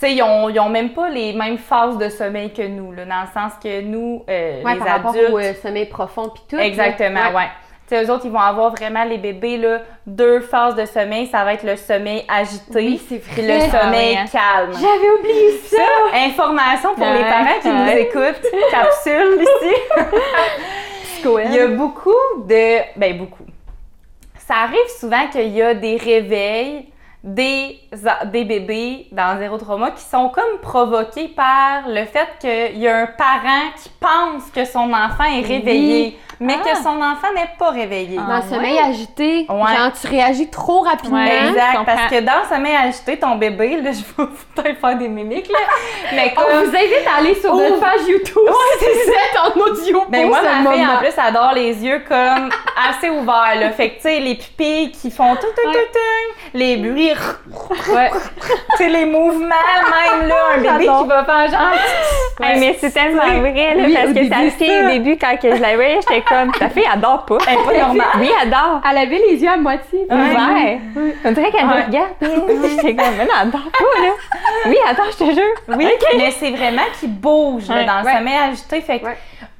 Sais, ils ont, ils ont même pas les mêmes phases de sommeil que nous, là, dans le sens que nous, euh, Ouais, les par rapport adultes... au euh, sommeil profond puis tout. Exactement, ouais. Tu sais, eux autres, ils vont avoir vraiment, les bébés, là, deux phases de sommeil. Ça va être le sommeil agité Oui, c'est puis le Ah sommeil oui, hein. calme. J'avais oublié ça. Ça, information pour les Ouais, parents qui nous ouais. écoutent. Capsule ici. Il y a beaucoup de. Ben, beaucoup. Ça arrive souvent qu'il y a des réveils des, des bébés dans zéro trauma qui sont comme provoqués par le fait qu'il y a un parent qui pense que son enfant est réveillé, mais Ah. que son enfant n'est pas réveillé. Ah. Dans le sommeil agité, Ouais. genre tu réagis trop rapidement. Ouais. Exact, parce que dans le sommeil agité, ton bébé, là, je vais peut-être faire des mimiques, là, mais On comme... vous invite à aller sur Oh. notre page YouTube. Ouais, c'est ça, en audio Mais pour moi, ma fille, en plus, adore les yeux comme assez ouverts, là. Fait que, tu sais, les pupilles qui font tout, tout, tout, tout, les bruits, Ouais. tu sais, les mouvements, même, là, un bébé qui va faire genre... Hey, mais c'est tellement vrai, là, Oui, parce que sa début, fille, ça. au début, quand que je l'avais, j'étais comme, ta fille adore pas. Elle est pas normale. Oui, elle adore. Elle avait les yeux à moitié. puis- Ouais. On dirait qu'elle Ouais. me regarde. puis J'étais comme, mais non, elle adore pas, là. Oui, attends, je te jure. Oui, mais c'est vraiment là, Ouais. dans le Ouais. sommeil agité. Fait que, Ouais.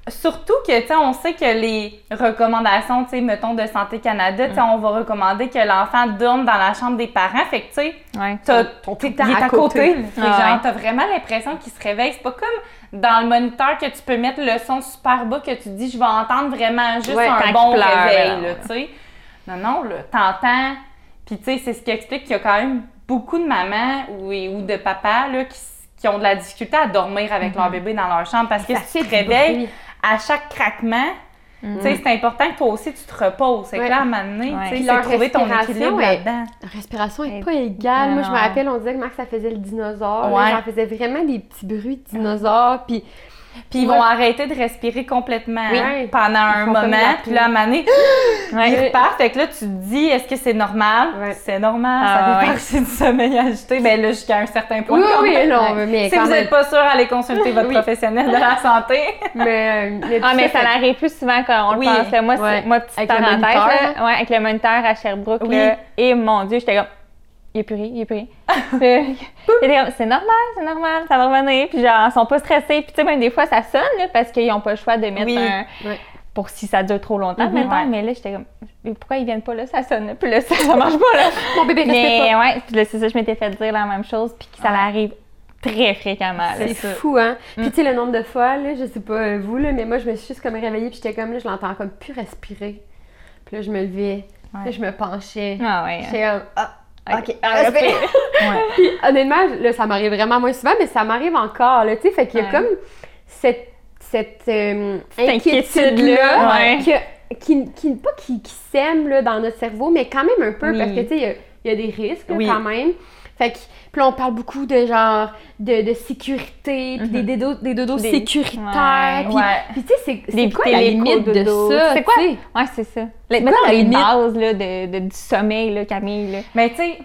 Surtout que, tu sais, on sait que les recommandations, tu sais, mettons, de Santé Canada, tu sais, on va recommander que l'enfant dorme dans la chambre des parents. Fait que, tu sais, Ouais. t'es- à à côté. côté. Fait Ah genre, t'as vraiment l'impression qu'il se réveille. C'est pas comme dans le moniteur que tu peux mettre le son super bas que tu dis, je vais entendre vraiment juste Ouais, un bon pleure, réveil, ouais. tu sais. Non, non, là, t'entends. Puis, tu sais, c'est ce qui explique qu'il y a quand même beaucoup de mamans ou, ou de papas, là, qui, ont de la difficulté à dormir avec leur bébé dans leur chambre parce que si tu te réveilles. À chaque craquement, sais, c'est important que toi aussi tu te reposes. C'est Ouais. là, à un moment donné, Ouais. Puis leur trouver ton équilibre est- là-dedans. La respiration est Et- pas égale. Moi, je me rappelle, on disait que Max, ça faisait le dinosaure. là. Ouais. Genre, faisait vraiment des petits bruits de dinosaure. Puis, Puis ils Ouais. vont arrêter de respirer complètement Oui. hein, pendant un moment. Puis là, à un moment donné, ils Ouais. repartent. Fait que là, tu te dis, est-ce que c'est normal? Ouais. C'est normal, Ah, ça fait ouais. partie du sommeil agité. Ben là, jusqu'à un certain point. oui, quand oui, Ouais. mais Si quand vous même. n'êtes pas sûr, allez consulter votre Oui. professionnel de la santé. Mais, euh, mais Ah, mais ça ça fait- arrive plus souvent quand on Oui. le pense. Moi, c'est- Ouais. moi, petite Avec le parenthèse, moniteur, là, ouais, avec le moniteur à Sherbrooke, Oui. là, et mon Dieu, j'étais comme, il est puré, il est puré. Puis, j'étais comme, c'est normal, c'est normal, ça va revenir. Puis genre, ils sont pas stressés. Puis tu sais, même des fois, ça sonne, là, parce qu'ils ont pas le choix de mettre Oui. un... Pour si ça dure trop longtemps, Mhm. maintenant. Ouais. Mais là, j'étais comme, mais pourquoi ils viennent pas là? Ça sonne. Puis là, ça, ça marche pas, là. Mon bébé respire Mais pas. ouais, puis là, c'est ça, je m'étais fait dire la même chose, puis que ça arrive très fréquemment. là. C'est fou, hein? Mm. Puis, tu sais, le nombre de fois, là, je sais pas euh, vous, là, mais moi, je me suis juste comme réveillée, puis j'étais comme, là, je l'entends comme plus respirer. Puis là, je me levais, Ouais. là, je me penchais. Ah ouais. J'étais comme, ah, ok, Ah. Ouais. Puis, honnêtement, là, ça m'arrive vraiment moins souvent, mais ça m'arrive encore, là, tu sais, fait qu'il y a Ouais. comme cette, cette euh, inquiétude-là, que- qui, qui, pas qui, qui sème, là, dans notre cerveau, mais quand même un peu, Oui. parce que, tu sais, il y a- il y, a des risques, Oui. quand même. Fait que, puis là, on parle beaucoup de genre, de, de sécurité, puis des, dodos, des dodos Des- sécuritaires, puis, Ouais. puis tu sais, c'est- quoi la limite de ça, C'est quoi? tu sais? Ouais, c'est ça. C'est Mettons quoi la les limite? bases là, de, de- du sommeil, là, Camille. Là. Mais tu sais,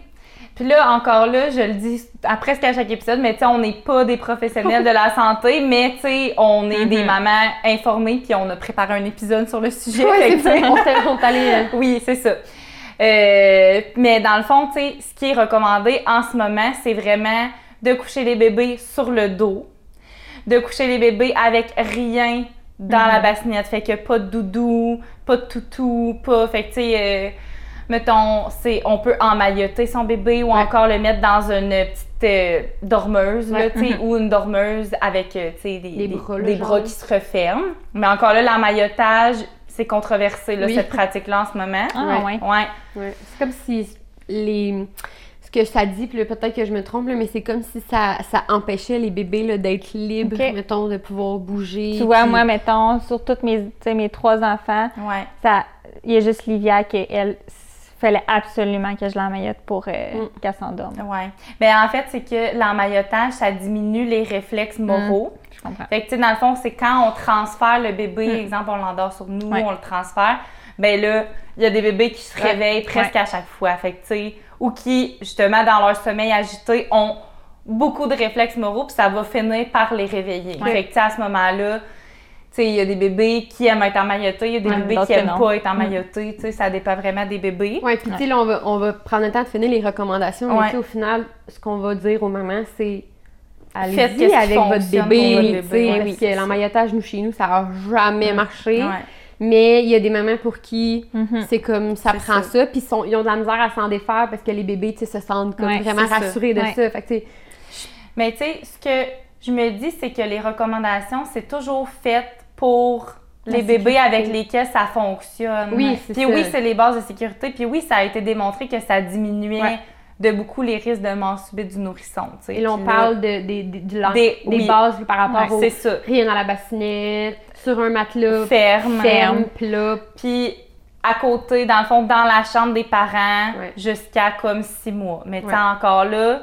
puis là, encore là, je le dis à presque à chaque épisode, mais tu sais, on n'est pas des professionnels de la santé, mais tu sais, on est des Mhm. mamans informées, puis on a préparé un épisode sur le sujet. Ouais, fait on s'est allé, euh, Oui, c'est ça. Euh, mais dans le fond, tu sais, ce qui est recommandé en ce moment, c'est vraiment de coucher les bébés sur le dos, de coucher les bébés avec rien dans la bassinette. Fait que pas de doudou, pas de toutou, pas. Fait que tu sais, euh, mettons, on peut emmailloter son bébé ou encore le mettre dans une petite euh, dormeuse, là, tu sais, ou une dormeuse avec, des, Des bras, des bras qui se referment. Mais encore là, l'emmaillotage, c'est controversé, là, Oui. cette pratique-là en ce moment. Ah, ouais. Ouais. Ouais. C'est comme si les. Ce que ça dit, puis peut-être que je me trompe, là, mais c'est comme si ça, ça empêchait les bébés d'être libres, mettons, de pouvoir bouger. Tu vois, puis- moi, mettons, sur toutes mes, mes trois enfants, Ouais. ça, il y a juste Livia qui, elle, fallait absolument que je l'emmaillote pour euh, Mm. qu'elle s'endorme. Ouais. Ben, en fait, c'est que l'emmaillotage, ça diminue les réflexes moraux. Je comprends. Fait que, tu sais, dans le fond, c'est quand on transfère le bébé, Mm. exemple, on l'endort sur nous, Ouais. on le transfère, ben là, il y a des bébés qui se Ouais. réveillent presque à chaque fois. Fait que, tu sais, ou qui, justement, dans leur sommeil agité, ont beaucoup de réflexes moraux, puis ça va finir par les réveiller. Fait que, tu sais, à ce moment-là, il y a des bébés qui aiment être emmaillotés, il y a des Ouais, bébés qui que aiment non. pas être emmaillotés, tu sais, ça dépend vraiment des bébés. Ouais, puis tu sais, là, on va, on va prendre le temps de finir les recommandations, mais Ouais. au final, ce qu'on va dire aux mamans, c'est Faites allez-y avec votre bébé, votre bébé. Ouais, parce oui, que l'emmaillotage, nous, chez nous, ça n'a jamais marché. Ouais. Mais il y a des mamans pour qui Mhm. c'est comme ça prend ça. ça, puis ils, ont de la misère à s'en défaire parce que les bébés, tu sais, se sentent comme Ouais, vraiment ça. rassurés de Ouais. ça. Fait que, Mais tu sais, ce que je me dis, c'est que les recommandations, c'est toujours fait pour les La bébés avec lesquels ça fonctionne. Oui, c'est Puis ça. oui, c'est les bases de sécurité. Puis oui, ça a été démontré que ça diminuait Ouais. de beaucoup les risques de mort subite du nourrisson. et là, on Puis là, parle de, des- des- du lan- Des- des, oui. bases par rapport c'est au ça. rien dans la bassinette, sur un matelas Ferme. ferme, plat. Puis à côté, dans le fond, dans la chambre des parents, Ouais. jusqu'à comme six mois. Mais tu sais, Ouais. encore là,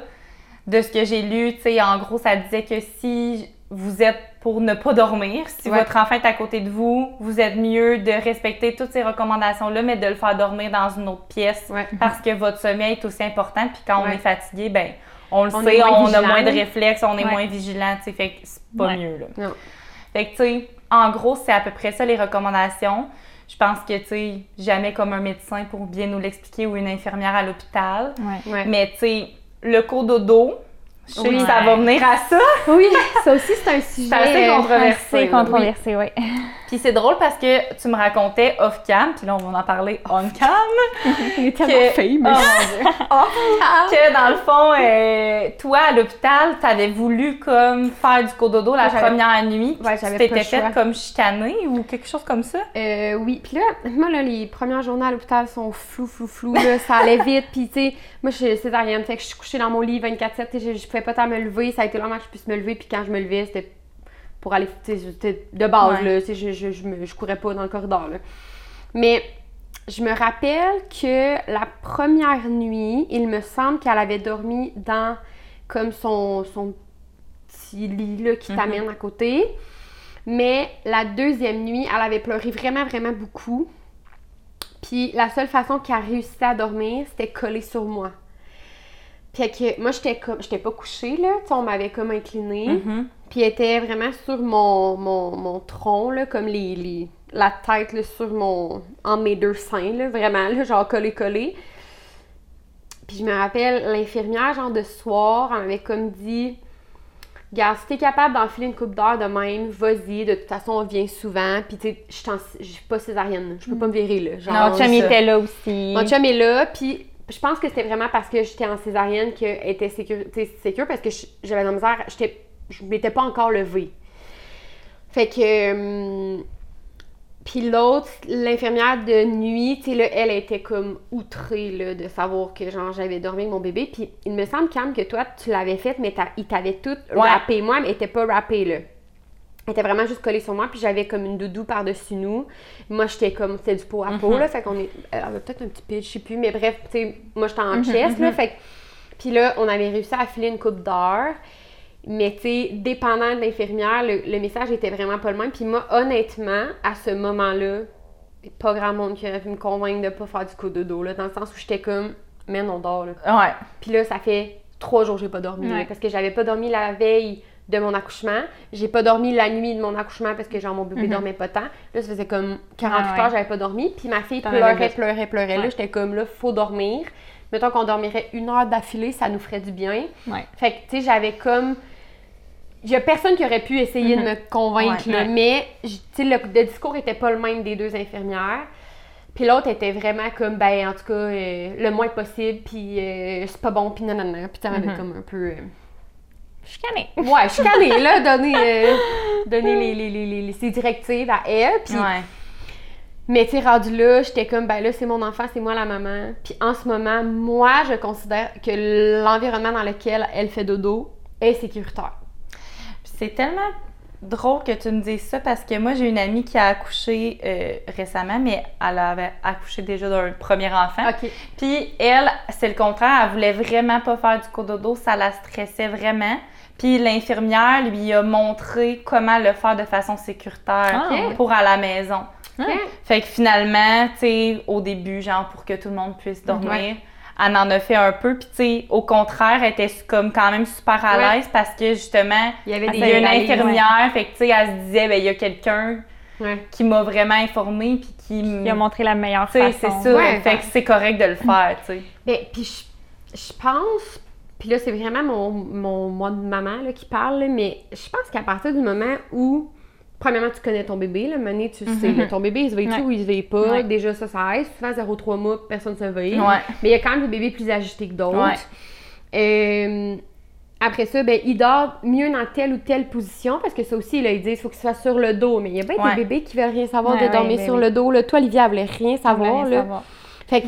de ce que j'ai lu, tu sais, en gros, ça disait que si vous êtes pour ne pas dormir, si Ouais. votre enfant est à côté de vous, vous êtes mieux de respecter toutes ces recommandations-là, mais de le faire dormir dans une autre pièce Ouais. parce que votre sommeil est aussi important. Puis quand on est fatigué, ben on le On sait, on a moins de réflexes, on est moins vigilant, tu sais, fait que c'est pas mieux, là. Non. Fait que, tu sais, en gros, c'est à peu près ça les recommandations. Je pense que, tu sais, jamais comme un médecin pour bien nous l'expliquer ou une infirmière à l'hôpital. Mais, tu sais, le je sais Oui. ça va venir à ça. Oui, ça aussi, c'est un sujet. assez euh, controversé. Controversé, oui. Puis c'est drôle parce que tu me racontais off-cam, puis là, on va en parler on-cam. Il est tellement. Oh, Dieu. que dans le fond, euh, toi, à l'hôpital, t'avais voulu comme faire du cododo la première nuit. Ouais, tu j'avais t'étais faite comme chicanée ou quelque chose comme ça? Euh, oui, puis là, moi, là, les premières journées à l'hôpital sont flou, flou, flou, là, ça allait vite, puis tu sais, moi, je suis césarienne, fait que je suis couchée dans mon lit 24-7, tu sais, je, je pouvais pas tant me lever, ça a été long avant que je puisse me lever, puis quand je me levais, c'était pour aller, c'était de base, Ouais. là, je, je, je, me- je courais pas dans le corridor, là. Mais je me rappelle que la première nuit, il me semble qu'elle avait dormi dans, comme son, son petit lit, là, qui Mhm. t'amène à côté. Mais la deuxième nuit, elle avait pleuré vraiment, vraiment beaucoup. Puis la seule façon qu'elle réussissait à dormir, c'était collée sur moi. Puis que moi, j'étais comme, j'étais pas couchée, là, tu sais, on m'avait comme inclinée. Mhm. Puis elle était vraiment sur mon, mon, mon tronc, là, comme les, les- la tête là, sur mon. en mes deux seins, là, vraiment, là, genre collé-collé. Puis je me rappelle, l'infirmière, genre de soir, elle m'avait comme dit Regarde, si t'es capable d'enfiler une coupe d'heure de même, vas-y, de toute façon, on vient souvent. Puis tu sais, je suis pas césarienne, je peux pas me virer, là. Genre, Mon chum était là aussi. mon chum est là, puis je pense que c'était vraiment parce que j'étais en césarienne qu'elle était sécure, sécure parce que j'avais la misère, j'étais, je m'étais pas encore levée. Fait que. hum, puis l'autre, l'infirmière de nuit, tu sais, là, elle était comme outrée là, de savoir que genre j'avais dormi avec mon bébé. Puis il me semble même que toi, tu l'avais fait, mais il t'avait tout Ouais. rappé. Moi, mais elle était pas rappée, là. Elle était vraiment juste collée sur moi, puis j'avais comme une doudou par-dessus nous. Moi, j'étais comme, c'était du pot à peau, Mhm. là, fait qu'on est, elle avait peut-être un petit pitch, je sais plus, mais bref, tu sais, moi, j'étais en Mhm, chest, là, mhm. fait puis là, on avait réussi à filer une coupe d'heure, mais tu sais, dépendant de l'infirmière, le, le message était vraiment pas le même, puis moi, honnêtement, à ce moment-là, pas grand monde qui aurait pu me convaincre de pas faire du coup de dos, là, dans le sens où j'étais comme, man, on dort, là. Ouais. Puis là, ça fait trois jours que j'ai pas dormi. là, parce que j'avais pas dormi la veille de mon accouchement. J'ai pas dormi la nuit de mon accouchement parce que genre mon bébé Mhm. dormait pas tant. Là, ça faisait comme 48 Ah ouais. heures, j'avais pas dormi. Puis ma fille pleurait, pleurait, pleurait. Là, j'étais comme là, faut dormir. Mettons qu'on dormirait une heure d'affilée, ça nous ferait du bien. Ouais. Fait que, tu sais, j'avais comme. Il y a personne qui aurait pu essayer Mhm. de me convaincre, Ouais. là, Ouais. mais, le, le discours était pas le même des deux infirmières. Puis l'autre était vraiment comme, ben, en tout cas, euh, le moins possible, puis euh, c'est pas bon, puis nanana. Puis t'avais Mhm. comme un peu. euh, Chicané. Ouais, je suis calée, là, donner, euh, donner les, les, les, les- ses directives à elle. Puis, Ouais. Mais tu sais, rendu là, j'étais comme, ben là, c'est mon enfant, c'est moi la maman. Puis en ce moment, moi, je considère que l'environnement dans lequel elle fait dodo est sécuritaire. C'est tellement drôle que tu me dises ça parce que moi, j'ai une amie qui a accouché euh, récemment, mais elle avait accouché déjà d'un premier enfant. Puis elle, c'est le contraire, elle voulait vraiment pas faire du cododo, ça la stressait vraiment. Puis l'infirmière lui a montré comment le faire de façon sécuritaire Ah, pour à la maison. Fait que finalement, tu sais, au début, genre pour que tout le monde puisse dormir. Elle en a fait un peu. Puis tu sais, au contraire, elle était comme quand même super à Ouais. l'aise parce que justement, Il y avait des une infirmière, fait que tu sais, elle se disait, ben il y a quelqu'un Ouais. qui m'a vraiment informée puis qui Il a montré la meilleure façon. c'est ça. Ouais. fait que c'est correct de le faire, tu sais. Ben, puis je, je pense, puis là, c'est vraiment mon, mon moi de maman là, qui parle, là, mais je pense qu'à partir du moment où, premièrement, tu connais ton bébé, là, Mané, tu sais, là, ton bébé, il se veille Ouais. tout ou il se veille pas. Ouais. Déjà, ça, ça aide. Souvent, 0,3 mois, personne ne se veille. Ouais. Mais il y a quand même des bébés plus agités que d'autres. Euh, après ça, ben, il dort mieux dans telle ou telle position, parce que ça aussi, là, ils disent qu'il faut qu'il soit sur le dos. Mais il y a bien des bébés qui veulent rien savoir de dormir ben sur oui. le dos. Là. Toi, Olivia, elle voulait rien savoir. Rien là. savoir. Fait que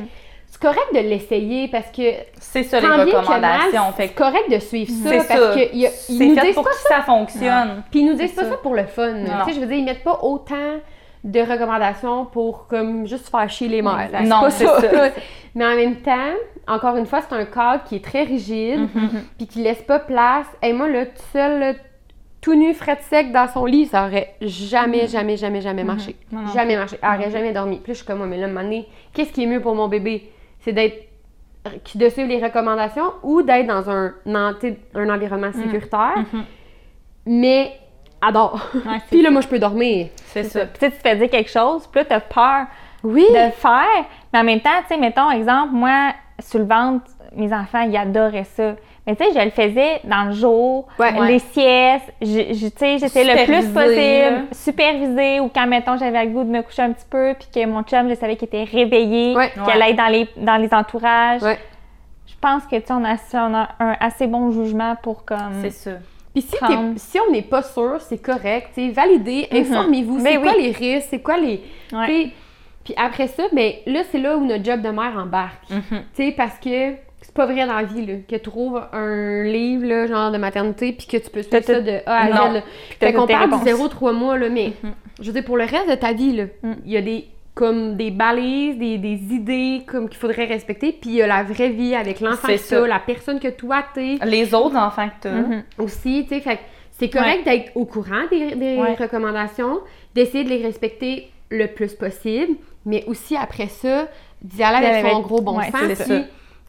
c'est correct de l'essayer parce que C'est ça les recommandations. c'est correct de suivre ça parce ça. que y a- ils c'est nous fait disent pour pas que ça fonctionne. puis ils nous disent pas ça. ça pour le fun. Tu sais, je veux dire, ils mettent pas autant de recommandations pour comme juste faire chier les mères. là. Non, c'est ça. Mais en même temps, encore une fois, c'est un cadre qui est très rigide Mm-hmm. puis qui laisse pas place. Et moi là, tout seul là, tout nu, fret sec dans son lit, ça aurait jamais, jamais, jamais, jamais marché. Non, non. Jamais marché. Elle aurait jamais dormi. Là, je suis comme, Ouais, mais là, donné, qu'est-ce qui est mieux pour mon bébé? C'est d'être de suivre les recommandations ou d'être dans un, un environnement sécuritaire, mais adore. Ouais, Puis là, moi, je peux dormir. C'est ça. Puis tu sais, tu te fais dire quelque chose, puis là, t'as peur Oui. de le faire. Mais en même temps, tu sais, mettons, exemple, moi, sur le ventre, mes enfants, ils adoraient ça. Mais tu sais, je le faisais dans le jour, Ouais. les siestes, je, je- tu sais, j'étais le plus possible supervisée ou quand, mettons, j'avais le goût de me coucher un petit peu, puis que mon chum, je savais qu'il était réveillé, Ouais. qu'il Ouais. allait être dans les, dans les entourages. Ouais. Je pense que, tu sais, on a, on a un assez bon jugement pour comme... C'est ça. Puis si, si on n'est pas sûr, c'est correct. tu sais, Validez, informez-vous. Ben C'est quoi oui. les risques? C'est quoi les. Puis après ça, ben là, c'est là où notre job de mère embarque. Mhm. Tu sais, parce que pas vrai dans la vie, là, que tu trouves un livre, là, genre de maternité, puis que tu peux suivre T'as ça de A à Z. T'as Fait qu'on parle du réponses. 0-3 mois, là, mais je veux dire, pour le reste de ta vie, là, Mm. il y a des comme des balises, des, des idées comme qu'il faudrait respecter, puis il y a la vraie vie avec l'enfant que t'as, la personne que toi t'es Les autres enfants que tu as. Mhm. aussi, tu sais, fait que c'est correct d'être au courant des, des Ouais. recommandations, d'essayer de les respecter le plus possible, mais aussi après ça, d'y aller avec Avec- son gros bon ouais, sens.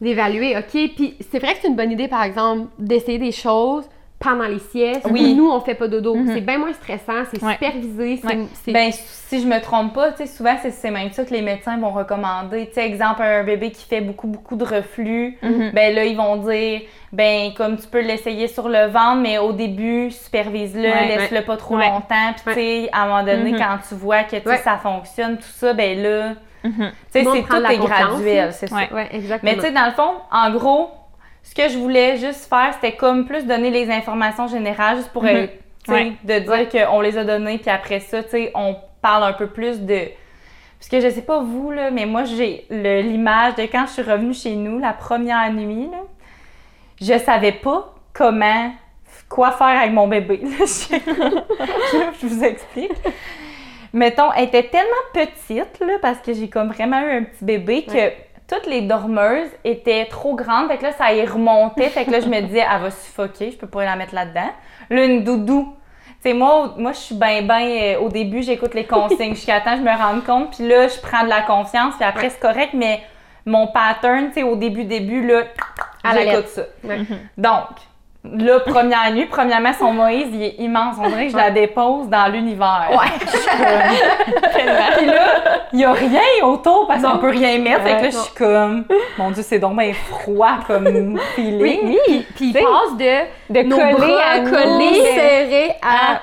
D'évaluer, OK, puis c'est vrai que c'est une bonne idée, par exemple, d'essayer des choses pendant les siestes. Oui. Nous, on fait pas dodo. Mhm. C'est bien moins stressant, c'est Ouais. supervisé. Ouais. Ben, si je me trompe pas, tu sais, souvent, c'est- même ça que les médecins vont recommander. Tu sais, exemple, un bébé qui fait beaucoup, beaucoup de reflux, Mhm. ben là, ils vont dire, ben, comme tu peux l'essayer sur le ventre, mais au début, supervise-le, Ouais, laisse-le pas trop longtemps. Puis, tu sais, à un moment donné, Mhm. quand tu vois que, tu sais, Ouais. ça fonctionne, tout ça, ben là, Mhm. tu sais, c'est tout est graduel, c'est ça. Ouais. Exactement. Mais tu sais, dans le fond, en gros, ce que je voulais juste faire, c'était comme plus donner les informations générales, juste pour Mhm. euh, Ouais. de dire Ouais. qu'on les a données, puis après ça, tu sais, on parle un peu plus de. Parce que je sais pas vous, là, mais moi, j'ai l'image de quand je suis revenue chez nous la première nuit, là, je savais pas comment, quoi faire avec mon bébé. je vous explique. Mettons, elle était tellement petite, là, parce que j'ai comme vraiment eu un petit bébé, que toutes les dormeuses étaient trop grandes. Fait que là, ça y remontait. Fait que là, je me disais, elle va suffoquer, je peux pas la mettre là-dedans. Là, une doudou. Tu sais, moi, moi, je suis bien, bien. au début, j'écoute les consignes jusqu'à temps je me rende compte. Puis là, je prends de la confiance. Puis après, c'est correct. Mais mon pattern, tu sais, au début, début, là, À la j'écoute ça. Ouais. Donc, là, première nuit, premièrement, son Moïse, il est immense. On dirait que je la dépose dans l'univers. Puis là, il n'y a rien autour parce qu'on peut rien mettre. Fait que là, je suis comme, mon Dieu, c'est donc bien froid comme feeling. Oui, puis, puis il passe de, De nos coller bras à nous, collés, de- serrés à...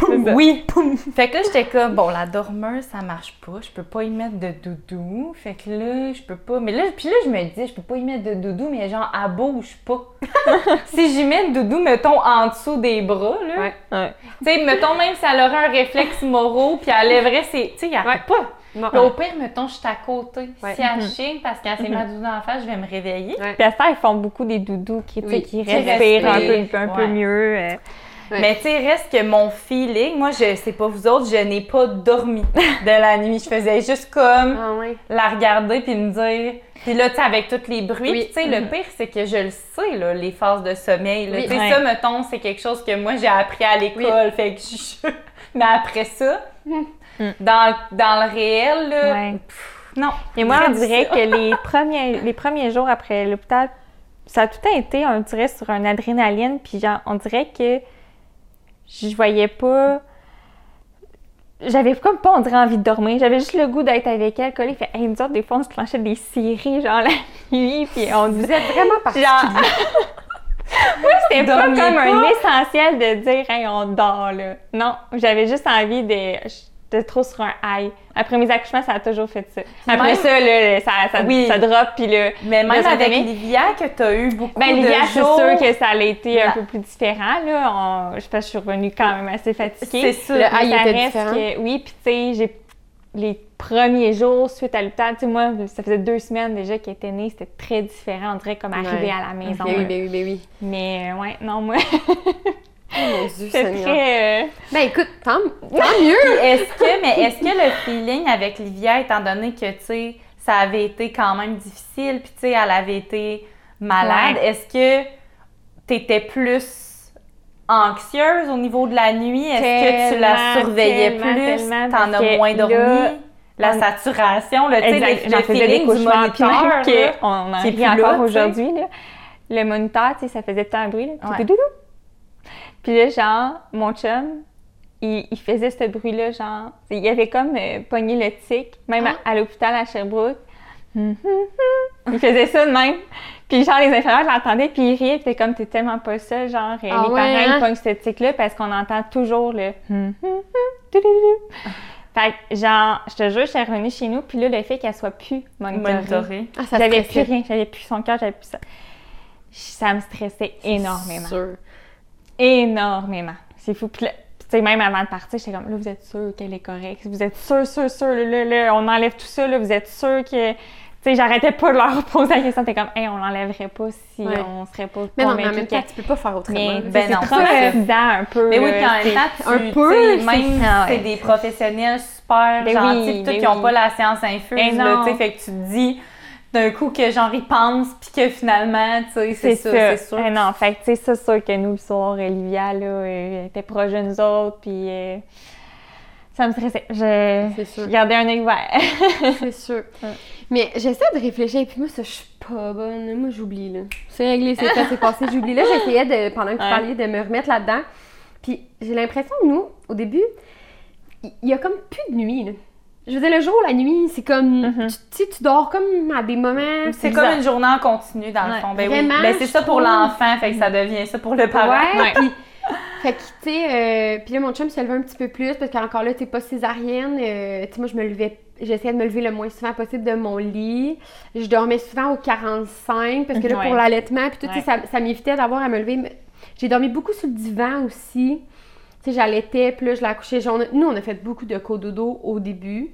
poum, oui, poum. Fait que là, j'étais comme, bon, la dormeuse, ça marche pas. Je peux pas y mettre de doudou. Fait que là, je peux pas. Mais là, puis là, je me disais, je peux pas y mettre de doudou, mais genre, elle bouge pas. si j'y mets le doudou, mettons, en dessous des bras, là. Ouais. Ouais. Tu sais, mettons, même si elle aurait un réflexe moraux, puis elle lèverait ses. Tu sais, elle Ouais. pas. Non. Au pire, mettons, je suis à côté. Ouais. Si elle chine parce qu'elle s'est ma doudou en face, je vais me réveiller. Ouais. Puis à ça, ils font beaucoup des doudous qui, Oui, qui qui respirent un peu, un peu ouais. mieux. euh. Ouais. Mais tu sais, reste que mon feeling, moi, je sais pas vous autres, je n'ai pas dormi de la nuit. Je faisais juste comme Ah ouais. la regarder puis me dire. Puis là, tu sais, avec tous les bruits. Oui. Puis tu sais, le pire, c'est que je le sais, là, les phases de sommeil. Oui. Tu sais, Ouais. ça, mettons, c'est quelque chose que moi, j'ai appris à l'école. Fait que je... Mais après ça, dans, dans le réel, là, Ouais. pff, non. Et moi, on dirait que les premiers, les premiers jours après l'hôpital, ça a tout été, on dirait, sur un adrénaline. Puis genre, on dirait que je voyais pas. J'avais comme pas, on dirait, envie de dormir. J'avais juste le goût d'être avec elle, collée. Fait, hey, nous autres, des fois, on se clenchait des séries, genre la nuit, puis on disait. vraiment parti. Genre. Moi, c'était pas comme un essentiel de dire, hey, on dort, là. Non, j'avais juste envie de. J'étais trop sur un high. Après mes accouchements, ça a toujours fait ça. Après même- ça, là, ça, ça, Oui. ça drop, puis là. Mais même avec Livia, que tu as eu beaucoup Ben, de l'hiver, c'est sûr que ça a été un peu plus différent, là. On- je pense que je suis revenue quand même assez fatiguée. C'est ça. Le high ça était différent. que- oui, puis tu sais, j'ai les premiers jours suite à l'hôpital, tu sais, moi, ça faisait deux semaines déjà qu'elle était née, c'était très différent, on dirait comme arriver Ouais. à la maison. Ben oui, là. ben oui, ben oui. Mais euh, ouais, non, moi, Oh mon Dieu, c'est Seigneur. très. euh, Ben écoute, tant, tant mieux. Est-ce que, mais est-ce que le feeling avec Livia, étant donné que, tu sais, ça avait été quand même difficile, puis tu sais, elle avait été malade, Ouais. est-ce que t'étais plus anxieuse au niveau de la nuit? Est-ce que tu la surveillais tellement, plus? T'en as moins dormi? là, la on- saturation, le, Exact, le, des feeling du moniteur, en encore aujourd'hui. Le moniteur, ça faisait tout un bruit, là. Ouais. Puis là, genre, mon chum, il, il faisait ce bruit-là, genre, il avait comme euh, pogné le tic, même à, Ah. à l'hôpital à Sherbrooke. Hum, hum, hum. Il faisait ça de même. Puis genre, les infirmières l'entendaient, puis ils riaient, puis t'es comme, t'es tellement pas seul, genre, euh, Ah les ouais, parents, hein? ils pognent ce tic-là parce qu'on entend toujours le. Fait que, genre, je te jure, je suis revenue chez nous, puis là, le fait qu'elle soit plus monitorée, Monitoré. Ah, ça j'avais plus rien, j'avais plus son cœur, j'avais plus ça. Ça me stressait énormément. Sûr. Énormément. C'est fou. Puis là, tu sais, même avant de partir, j'étais comme, là, vous êtes sûr qu'elle est correcte? Vous êtes sûr, sûr, sûr, là, là, là, on enlève tout ça, là, vous êtes sûr que. Tu sais, j'arrêtais pas de leur poser la question. T'es comme, hey, on l'enlèverait pas si Ouais. on serait pas Mais non, mais en même temps, tu peux pas faire autrement. Mais ben c'est traumatisant un peu. Mais oui, là, puis en c'est- même temps, tu, un peu, même si c'est ouais. des professionnels super Ben gentils, oui, ben qui n'ont oui. pas la science infuse, Ben là, non. tu sais, fait que tu te dis d'un coup que genre ils pensent, puis que finalement, tu sais, c'est ça, c'est sûr. Eh non, fait tu sais, c'est sûr que nous, le soir, Olivia, là, euh, elle était proche de nous autres, puis euh, ça me stressait. Je, C'est sûr. je gardais un œil ouvert. C'est sûr. Mais j'essaie de réfléchir, puis moi, ça, je suis pas bonne. Moi, j'oublie, là. C'est réglé, c'est fait, c'est passé, j'oublie. Là, j'essayais, de, pendant que tu Ouais. parlais, de me remettre là-dedans. Puis j'ai l'impression que nous, au début, il il y, a comme plus de nuit, là. Je veux dire, le jour, la nuit, c'est comme... Mhm. tu, tu sais, tu dors comme à des moments... C'est comme une journée en continu, dans le fond. Ben Vraiment, oui. Ben c'est ça pour trouve. l'enfant, fait que ça devient ça pour le parent. Ouais, Ouais. puis... Fait que, tu sais, euh, puis là, mon chum se levait un petit peu plus parce qu'encore là, t'es pas césarienne. euh, tu sais, moi, je me levais, j'essayais de me lever le moins souvent possible de mon lit. Je dormais souvent au 45 parce que là, Ouais. pour l'allaitement, puis tout, ça, ça m'évitait d'avoir à me lever. J'ai dormi beaucoup sur le divan aussi. Tu sais, j'allaitais, puis là, je la couchais. Genre, nous, on a fait beaucoup de cododo au début.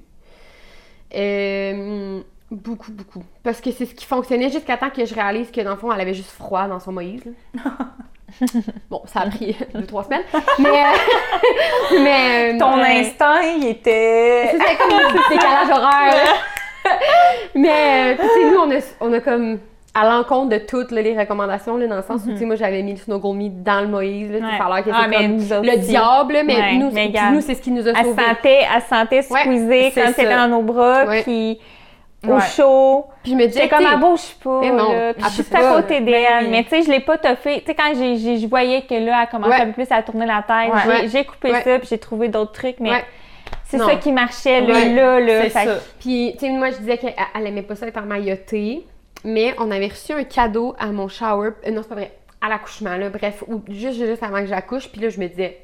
Euh, beaucoup, beaucoup. Parce que c'est ce qui fonctionnait jusqu'à temps que je réalise que, dans le fond, elle avait juste froid dans son Moïse. bon, ça a pris deux, trois semaines. Mais. euh, mais Ton instinct, il était. C'était comme un décalage horaire. mais, euh, tu sais, nous, on a, on a comme. À l'encontre de toutes là, les recommandations, là, dans le sens où, tu sais, moi, j'avais mis le Snowgirl dans le Moïse. Là, Ouais. Ça a l'air que Ah, c'est mais comme nous autres le diable, là, mais Ouais, nous, c'est ce qui nous a sauvés. elle se sentait Ouais, squeezée quand c'était dans nos bras, puis au chaud. Puis je me disais, comme elle bouge pas, Mais non, là. Je suis peut à côté d'elle. Mais- Mais tu sais, je l'ai pas toffé. Tu sais, quand je voyais que là, elle commençait un peu plus à tourner la tête, j'ai, coupé ça, puis j'ai trouvé d'autres trucs, mais c'est ça qui marchait, là, là, là. Puis, tu sais, moi, je disais qu'elle elle aimait pas ça être emmaillotée, mais on avait reçu un cadeau à mon shower. euh, non, c'est pas vrai. À l'accouchement, là. Bref, ou juste, juste avant que j'accouche. Puis là, je me disais,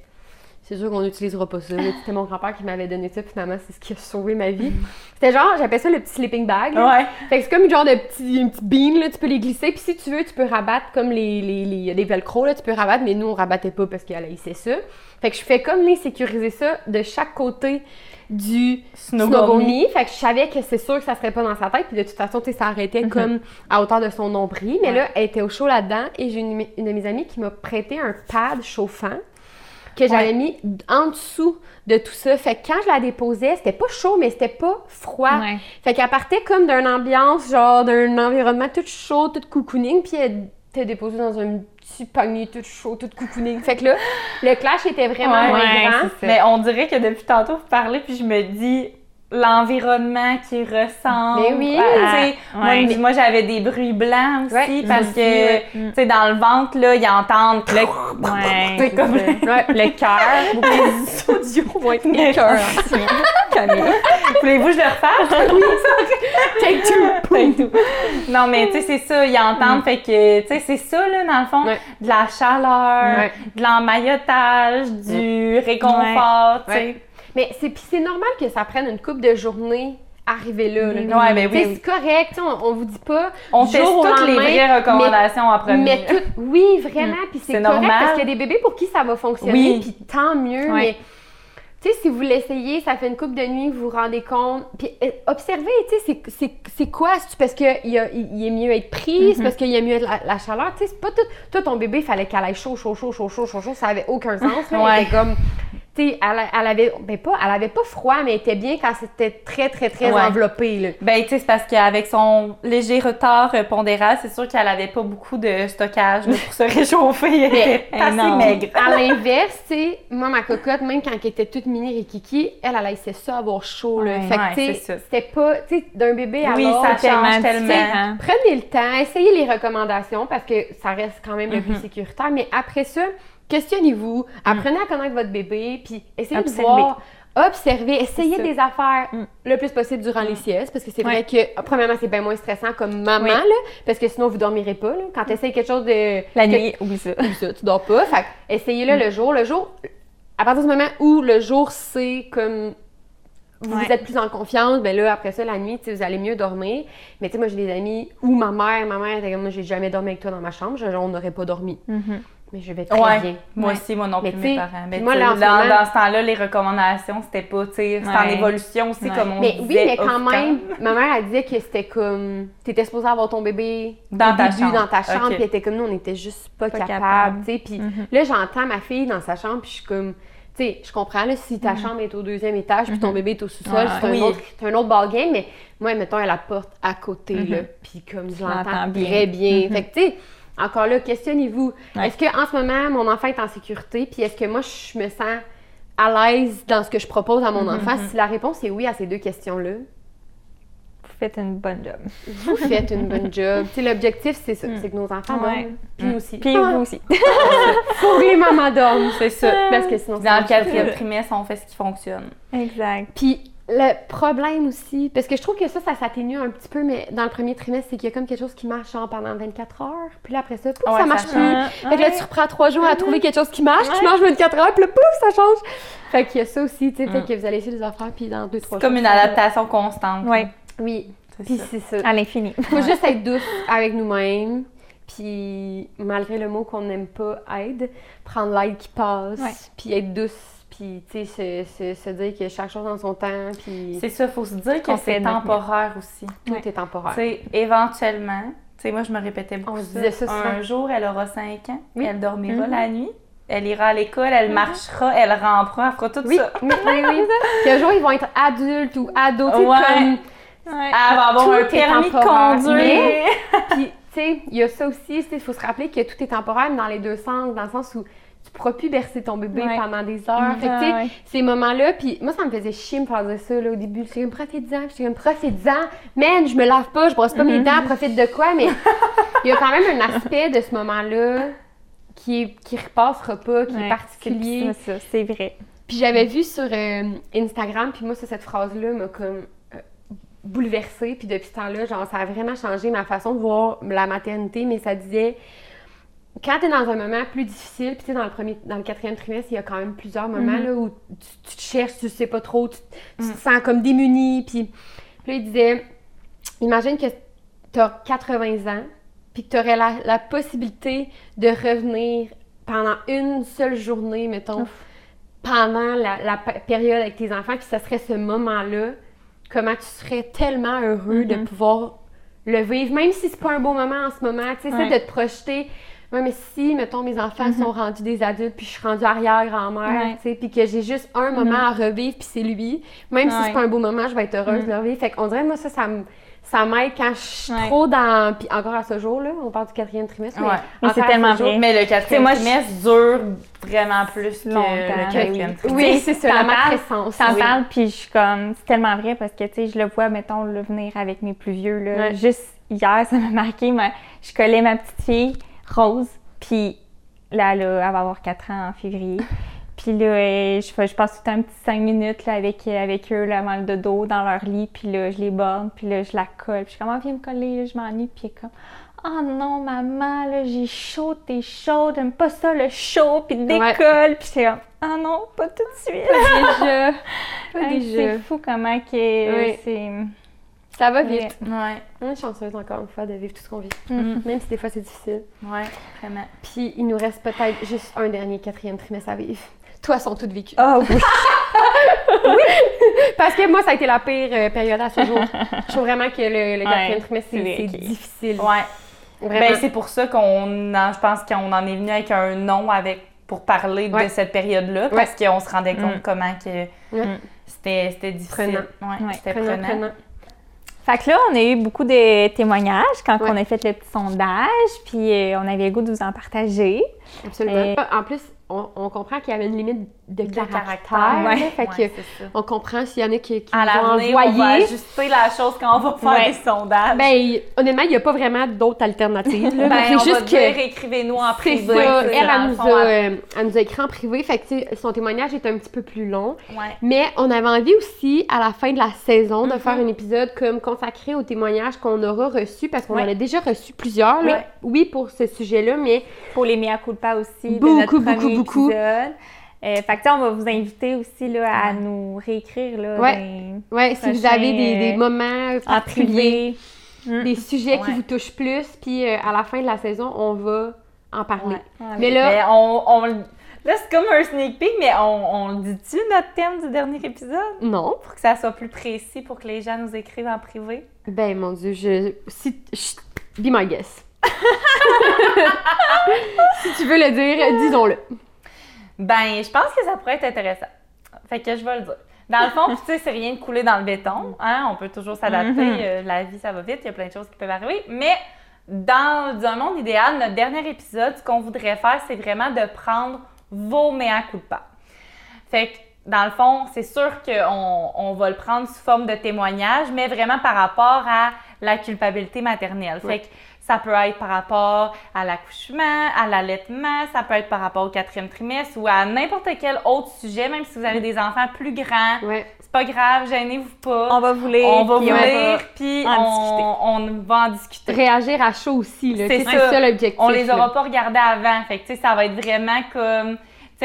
c'est sûr qu'on n'utilisera pas ça. C'était mon grand-père qui m'avait donné ça, puis finalement, c'est ce qui a sauvé ma vie. C'était genre, j'appelle ça le petit sleeping bag. là. Ouais. Fait que c'est comme une genre de petit, une petite bean, là, tu peux les glisser, puis si tu veux, tu peux rabattre comme les, les, les, velcro, là, tu peux rabattre, mais nous, on rabattait pas parce qu'elle haïssait ça. Fait que je fais comme les sécuriser ça de chaque côté du snowgummy. Fait que je savais que c'est sûr que ça serait pas dans sa tête, puis de toute façon, tu sais, ça arrêtait comme à hauteur de son nombril. Mais Ouais. là, elle était au chaud là-dedans, et j'ai une, une de mes amies qui m'a prêté un pad chauffant que j'avais mis en dessous de tout ça. Fait que quand je la déposais, c'était pas chaud, mais c'était pas froid. Ouais. Fait qu'elle partait comme d'une ambiance, genre d'un environnement tout chaud, tout cocooning, puis elle était déposée dans un petit panier tout chaud, tout cocooning. Fait que là, le clash était vraiment Ouais, grand. Mais on dirait que depuis tantôt, vous parlez, puis je me dis l'environnement qui ressemble. Mais oui. à- sais, Ouais. Moi, moi, j'avais des bruits blancs aussi, Ouais, parce aussi, que, ouais. tu sais, dans le ventre, là, ils entendent le... Ouais, comme. Ouais. le cœur. Les audios vont être cœur. Camille. Voulez-vous que je le refasse? Oui, Take two! Take two. Non, mais tu sais, c'est ça, ils entendent, fait que, tu sais, c'est ça, là, dans le fond, Ouais. de la chaleur, Ouais. de l'emmaillotage, du réconfort, tu sais. Mais c'est puis c'est normal que ça prenne une couple de journées arriver là. là. Ouais, ben oui. C'est correct, on, on vous dit pas. On au toutes les vraies recommandations en premier. Mais tout, oui, vraiment, puis c'est correct normal. parce qu'il y a des bébés pour qui ça va fonctionner, Oui. puis tant mieux, Ouais. mais tu sais, si vous l'essayez, ça fait une couple de nuits, vous vous rendez compte, puis euh, observez, tu sais, c'est- quoi, c'est parce qu'il il, il est mieux être pris, Mm-hmm. c'est parce qu'il y a mieux être la, la chaleur, tu sais, c'est pas tout, toi, ton bébé, il fallait qu'elle aille chaud, chaud, chaud, chaud, chaud, chaud, chaud, ça avait aucun sens, là, Ouais. était comme... Elle, elle avait, ben pas, elle avait pas froid, mais elle était bien quand c'était très, très, très Ouais. enveloppé, là. Ben, tu sais, c'est parce qu'avec son léger retard euh, pondéral, c'est sûr qu'elle avait pas beaucoup de stockage là, pour se réchauffer. Elle était assez maigre. À l'inverse, tu sais, moi, ma cocotte, même quand elle était toute mini et kiki, elle, elle laissait ça avoir chaud, là. Ouais, fait que, tu sais, c'était pas, tu sais, d'un bébé à Oui, l'autre. ça change tellement différent. Prenez le temps, essayez les recommandations parce que ça reste quand même le plus Mhm. sécuritaire. Mais après ça, questionnez-vous, apprenez à connaître votre bébé, puis essayez Observez. de voir, observez, essayez des affaires Mm. le plus possible durant les siestes parce que c'est vrai que, premièrement, c'est bien moins stressant comme maman, Oui. là, parce que sinon, vous dormirez pas. Là. Quand tu essayes quelque chose de. La que- nuit, oublie ça. oublie ça, tu dors pas. Fait essayez-le le jour. Le jour, à partir du moment où le jour, c'est comme vous Ouais. êtes plus en confiance, ben là, après ça, la nuit, vous allez mieux dormir. Mais tu sais, moi, j'ai des amis ou ma mère, ma mère était comme, moi, j'ai jamais dormi avec toi dans ma chambre, je- on n'aurait pas dormi. Mhm. Mais je vais très Ouais, bien. moi Ouais. aussi, moi non Mais plus, mes parents. Mais puis moi, tu là, sais, en ce dans, moment- dans ce temps-là, les recommandations, c'était pas, tu sais, c'était en évolution aussi, Ouais. comme on Mais oui, disait mais quand même, ma mère, elle disait que c'était comme. T'étais supposée avoir ton bébé Dans au ta début, chambre. dans ta chambre, puis elle était comme nous, on était juste pas, Pas capable, capable. tu sais. Puis Mhm. là, j'entends ma fille dans sa chambre, puis je suis comme. Tu sais, je comprends, là, si ta chambre est au deuxième étage, puis ton bébé est au sous-sol, c'est un, oui. autre, c'est un autre ballgame, mais moi, mettons, elle a la porte à côté, là, puis comme je l'entends très bien. Fait que, tu sais, encore là, questionnez-vous. Ouais. Est-ce qu'en ce moment, mon enfant est en sécurité, puis est-ce que moi, je me sens à l'aise dans ce que je propose à mon enfant? Si la réponse est oui à ces deux questions-là, Vous faites une bonne job. vous faites une bonne job. L'objectif, c'est ça, c'est que nos enfants Ouais. dorment, puis nous aussi. Puis Ah, vous aussi. que les mamans dorment. C'est ça. Parce que sinon, Dans le quatrième trimestre, on fait ce qui fonctionne. exact. Puis le problème aussi, parce que je trouve que ça, ça s'atténue un petit peu, mais dans le premier trimestre, c'est qu'il y a comme quelque chose qui marche genre pendant 24 heures. Puis là, après ça, pouf, Ouais, ça marche plus. Fait que là, tu reprends trois jours à trouver quelque chose qui marche, tu Ouais. manges 24 heures, puis là, pouf, ça change. Fait qu'il y a ça aussi, tu sais, fait que vous allez essayer des affaires, puis dans deux, trois Comme jours, une ça va. adaptation constante. Oui, Oui, C'est puis ça. c'est ça. à l'infini. Faut juste être douce avec nous-mêmes. Puis malgré le mot qu'on n'aime pas, aide, prendre l'aide qui passe, Ouais. puis être douce, puis tu sais, se, se, se dire que chaque chose dans son temps, puis C'est ça, faut se dire que c'est temporaire aussi. tout Ouais. est temporaire. Tu sais, éventuellement, tu sais, moi, je me répétais beaucoup On ça. disait ça Un jour, elle aura 5 ans, Oui. elle dormira Mhm. la nuit, elle ira à l'école, elle marchera, elle rampera, elle fera tout Oui, ça. oui, oui, oui. Puis un jour, ils vont être adultes ou ados, tu sais, Ouais. comme... Ouais. Elle va avoir Tout un permis de conduire. Mais- Puis, tu sais, il y a ça aussi, il faut se rappeler que tout est temporaire mais dans les deux sens, dans le sens où pourras plus bercer ton bébé Ouais. pendant des heures. Fait que, tu sais, Ouais. ces moments-là, puis moi, ça me faisait chier me faire dire ça, là, au début. J'étais comme, profite-en, j'étais comme, profite-en. Man, je me lave pas, je brosse pas mes dents, profite de quoi, mais il y a quand même un aspect de ce moment-là qui, est, qui repassera pas, qui Ouais, est particulier. C'est ça, c'est vrai. Puis j'avais vu sur euh, Instagram, puis moi, ça, cette phrase-là m'a comme euh, bouleversée. Puis depuis ce temps-là, genre, ça a vraiment changé ma façon de voir la maternité, mais ça disait quand tu es dans un moment plus difficile, puis tu dans le premier, dans le quatrième trimestre, il y a quand même plusieurs moments Mhm. là, où tu, tu te cherches, tu sais pas trop, tu, tu te sens comme démuni. Puis, là, il disait, imagine que tu as 80 ans, puis que tu aurais la, la possibilité de revenir pendant une seule journée, mettons, pendant la, période avec tes enfants, puis ça serait ce moment-là, comment tu serais tellement heureux de Mhm. pouvoir le vivre, même si c'est pas un beau moment en ce moment, tu sais, Ouais. de te projeter. Ouais, mais si, mettons, mes enfants sont rendus des adultes, puis je suis rendue arrière-grand-mère, Mhm. Ouais. tu sais, puis que j'ai juste un moment à revivre, puis c'est lui, même si c'est pas un beau moment, je vais être heureuse Mhm. de le revivre. Fait qu'on dirait, moi, ça, ça me- ça m'aide quand je suis Ouais. trop dans... Puis encore à ce jour-là, on parle du quatrième trimestre, mais Ouais. Mais encore c'est tellement vrai. Mais le quatrième moi, je- trimestre dure vraiment plus que Longtemps, le ben quatrième oui. trimestre. Oui, c'est ça, la matrescence. T'en oui. parles, puis je suis comme, c'est tellement vrai parce que, tu sais, je le vois, mettons, le venir avec mes plus vieux, là. Ouais. Juste hier, ça m'a marqué, mais je collais ma petite fille, Rose, puis là, là, elle va avoir 4 ans en février. Puis là, euh, je, je passe tout le temps un petit 5 minutes là, avec, euh, avec eux là, avant le dodo dans leur lit. Puis là, je les borde, puis là, je la colle. Puis je suis comme, ah, viens me coller, là, je m'ennuie. Puis comme, oh non, maman, là, j'ai chaud, t'es chaude, j'aime pas ça, le chaud, puis décolle. Puis j'étais comme, ah non, pas tout de suite. déjà. Pas déjà. C'est fou comment que Oui. c'est. Ça va vite. Ouais, On est chanceuse encore une fois de vivre tout ce qu'on vit. Mhm. Même si des fois c'est difficile. ouais, vraiment. Puis il nous reste peut-être juste un dernier quatrième trimestre à vivre. Toi, sont toutes vécues. Ah oui. Parce que moi, ça a été la pire euh, période à ce jour. Je trouve vraiment que le, le quatrième Ouais, trimestre, c'est difficile. Ouais. Vraiment. Ben, c'est pour ça qu'on en- je pense qu'on en est venu avec un nom avec pour parler Ouais. de cette période-là parce qu'on se rendait compte Mm. comment que Ouais. c'était c'était difficile. Prenant. Ouais, Ouais. c'était Prenant, prenant. prenant. Fait que là, on a eu beaucoup de témoignages quand Ouais. on a fait le petit sondage, puis euh, on avait le goût de vous en partager. Absolument. Euh, En plus, on, on comprend qu'il y avait une limite de, De caractère. caractère. là. Ouais. Fait Ouais, que on comprend s'il y en a qui, qui À vont l'avenir, on va envoyer. ajuster la chose quand on va faire Ouais. des sondages. Ben, honnêtement, il n'y a pas vraiment d'autres alternatives. là. Ben, on juste va que. dire, écrivez-nous en privé. ça. c'est Elle, dans elle, le nous fond, a, elle- euh, elle nous a écrit en privé. Fait que, son témoignage est un petit peu plus long. Mais on avait envie aussi, à la fin de la saison, de Mhm. faire un épisode comme consacré aux témoignages qu'on aura reçus, parce qu'on en a déjà reçu plusieurs, là. Oui, pour ce sujet-là, mais Pour les mea culpa aussi, Beaucoup, de notre beaucoup, premier beaucoup. épisode. Euh, fait que, on va vous inviter aussi là, à nous réécrire là, Ouais. ouais, si vous avez des, des euh, moments en particuliers, privé. Mm. des sujets qui vous touchent plus, puis euh, à la fin de la saison, on va en parler. Mais là, Mais on, on- là, c'est comme un sneak peek, mais on, on le dit-tu, notre thème du dernier épisode? non. Pour que ça soit plus précis, pour que les gens nous écrivent en privé? Ben, mon Dieu, je... Si... je- Be my guest. si tu veux le dire, disons-le. Ben, je pense que ça pourrait être intéressant. Fait que je vais le dire. Dans le fond, tu sais, c'est rien de couler dans le béton. Hein? On peut toujours s'adapter. Mhm. euh, la vie, ça va vite. Il y a plein de choses qui peuvent arriver. Mais dans un monde idéal, notre dernier épisode, ce qu'on voudrait faire, c'est vraiment de prendre vos mea culpa. Fait que, dans le fond, c'est sûr qu'on on va le prendre sous forme de témoignage, mais vraiment par rapport à la culpabilité maternelle. Fait que ça peut être par rapport à l'accouchement, à l'allaitement, ça peut être par rapport au quatrième trimestre ou à n'importe quel autre sujet, même si vous avez des enfants plus grands. Ouais. C'est pas grave, gênez-vous pas. On va vous lire. On va vous puis on lire, puis en on, on va en discuter. Réagir à chaud aussi, là. C'est ça. ça l'objectif. On les là. aura pas regardés avant. Fait que, ça va être vraiment comme,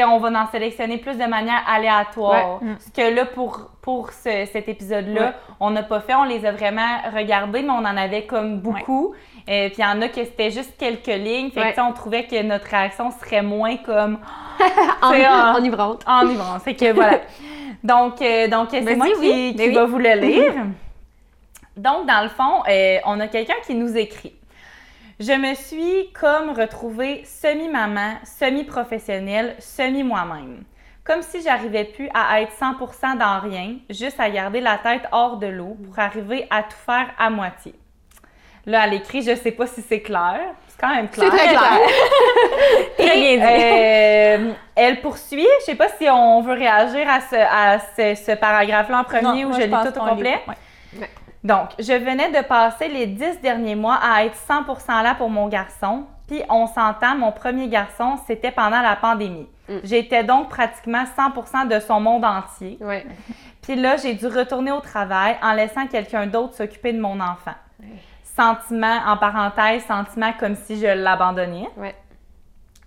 on va en sélectionner plus de manière aléatoire. Ouais. Mm. Ce que là, pour, pour ce- cet épisode-là, Ouais. on n'a pas fait. On les a vraiment regardés, mais on en avait comme beaucoup. Euh, puis il y en a que c'était juste quelques lignes. Fait que, Ouais. sais, on trouvait que notre réaction serait moins comme En, enivrante. enivrante. Fait que voilà. Donc, euh, donc c'est Vas-y, moi qui, oui. qui Ben oui. va vous le lire. Donc, dans le fond, euh, on a quelqu'un qui nous écrit. Je me suis comme retrouvée semi-maman, semi-professionnelle, semi-moi-même. Comme si j'arrivais plus à être 100% dans rien, juste à garder la tête hors de l'eau pour arriver à tout faire à moitié. Là, elle écrit, je sais pas si c'est clair. C'est quand même clair. C'est très clair. Très Et, bien dit. euh, elle poursuit. Je sais pas si on veut réagir à ce, à ce, ce paragraphe-là en premier ou je lis tout au complet. lit. Ouais. Donc, je venais de passer les dix derniers mois à être 100% là pour mon garçon. Puis, on s'entend, mon premier garçon, c'était pendant la pandémie. Mm. J'étais donc pratiquement 100% de son monde entier. Ouais. Puis là, j'ai dû retourner au travail en laissant quelqu'un d'autre s'occuper de mon enfant. Sentiment, en parenthèse, sentiment comme si je l'abandonnais. Ouais.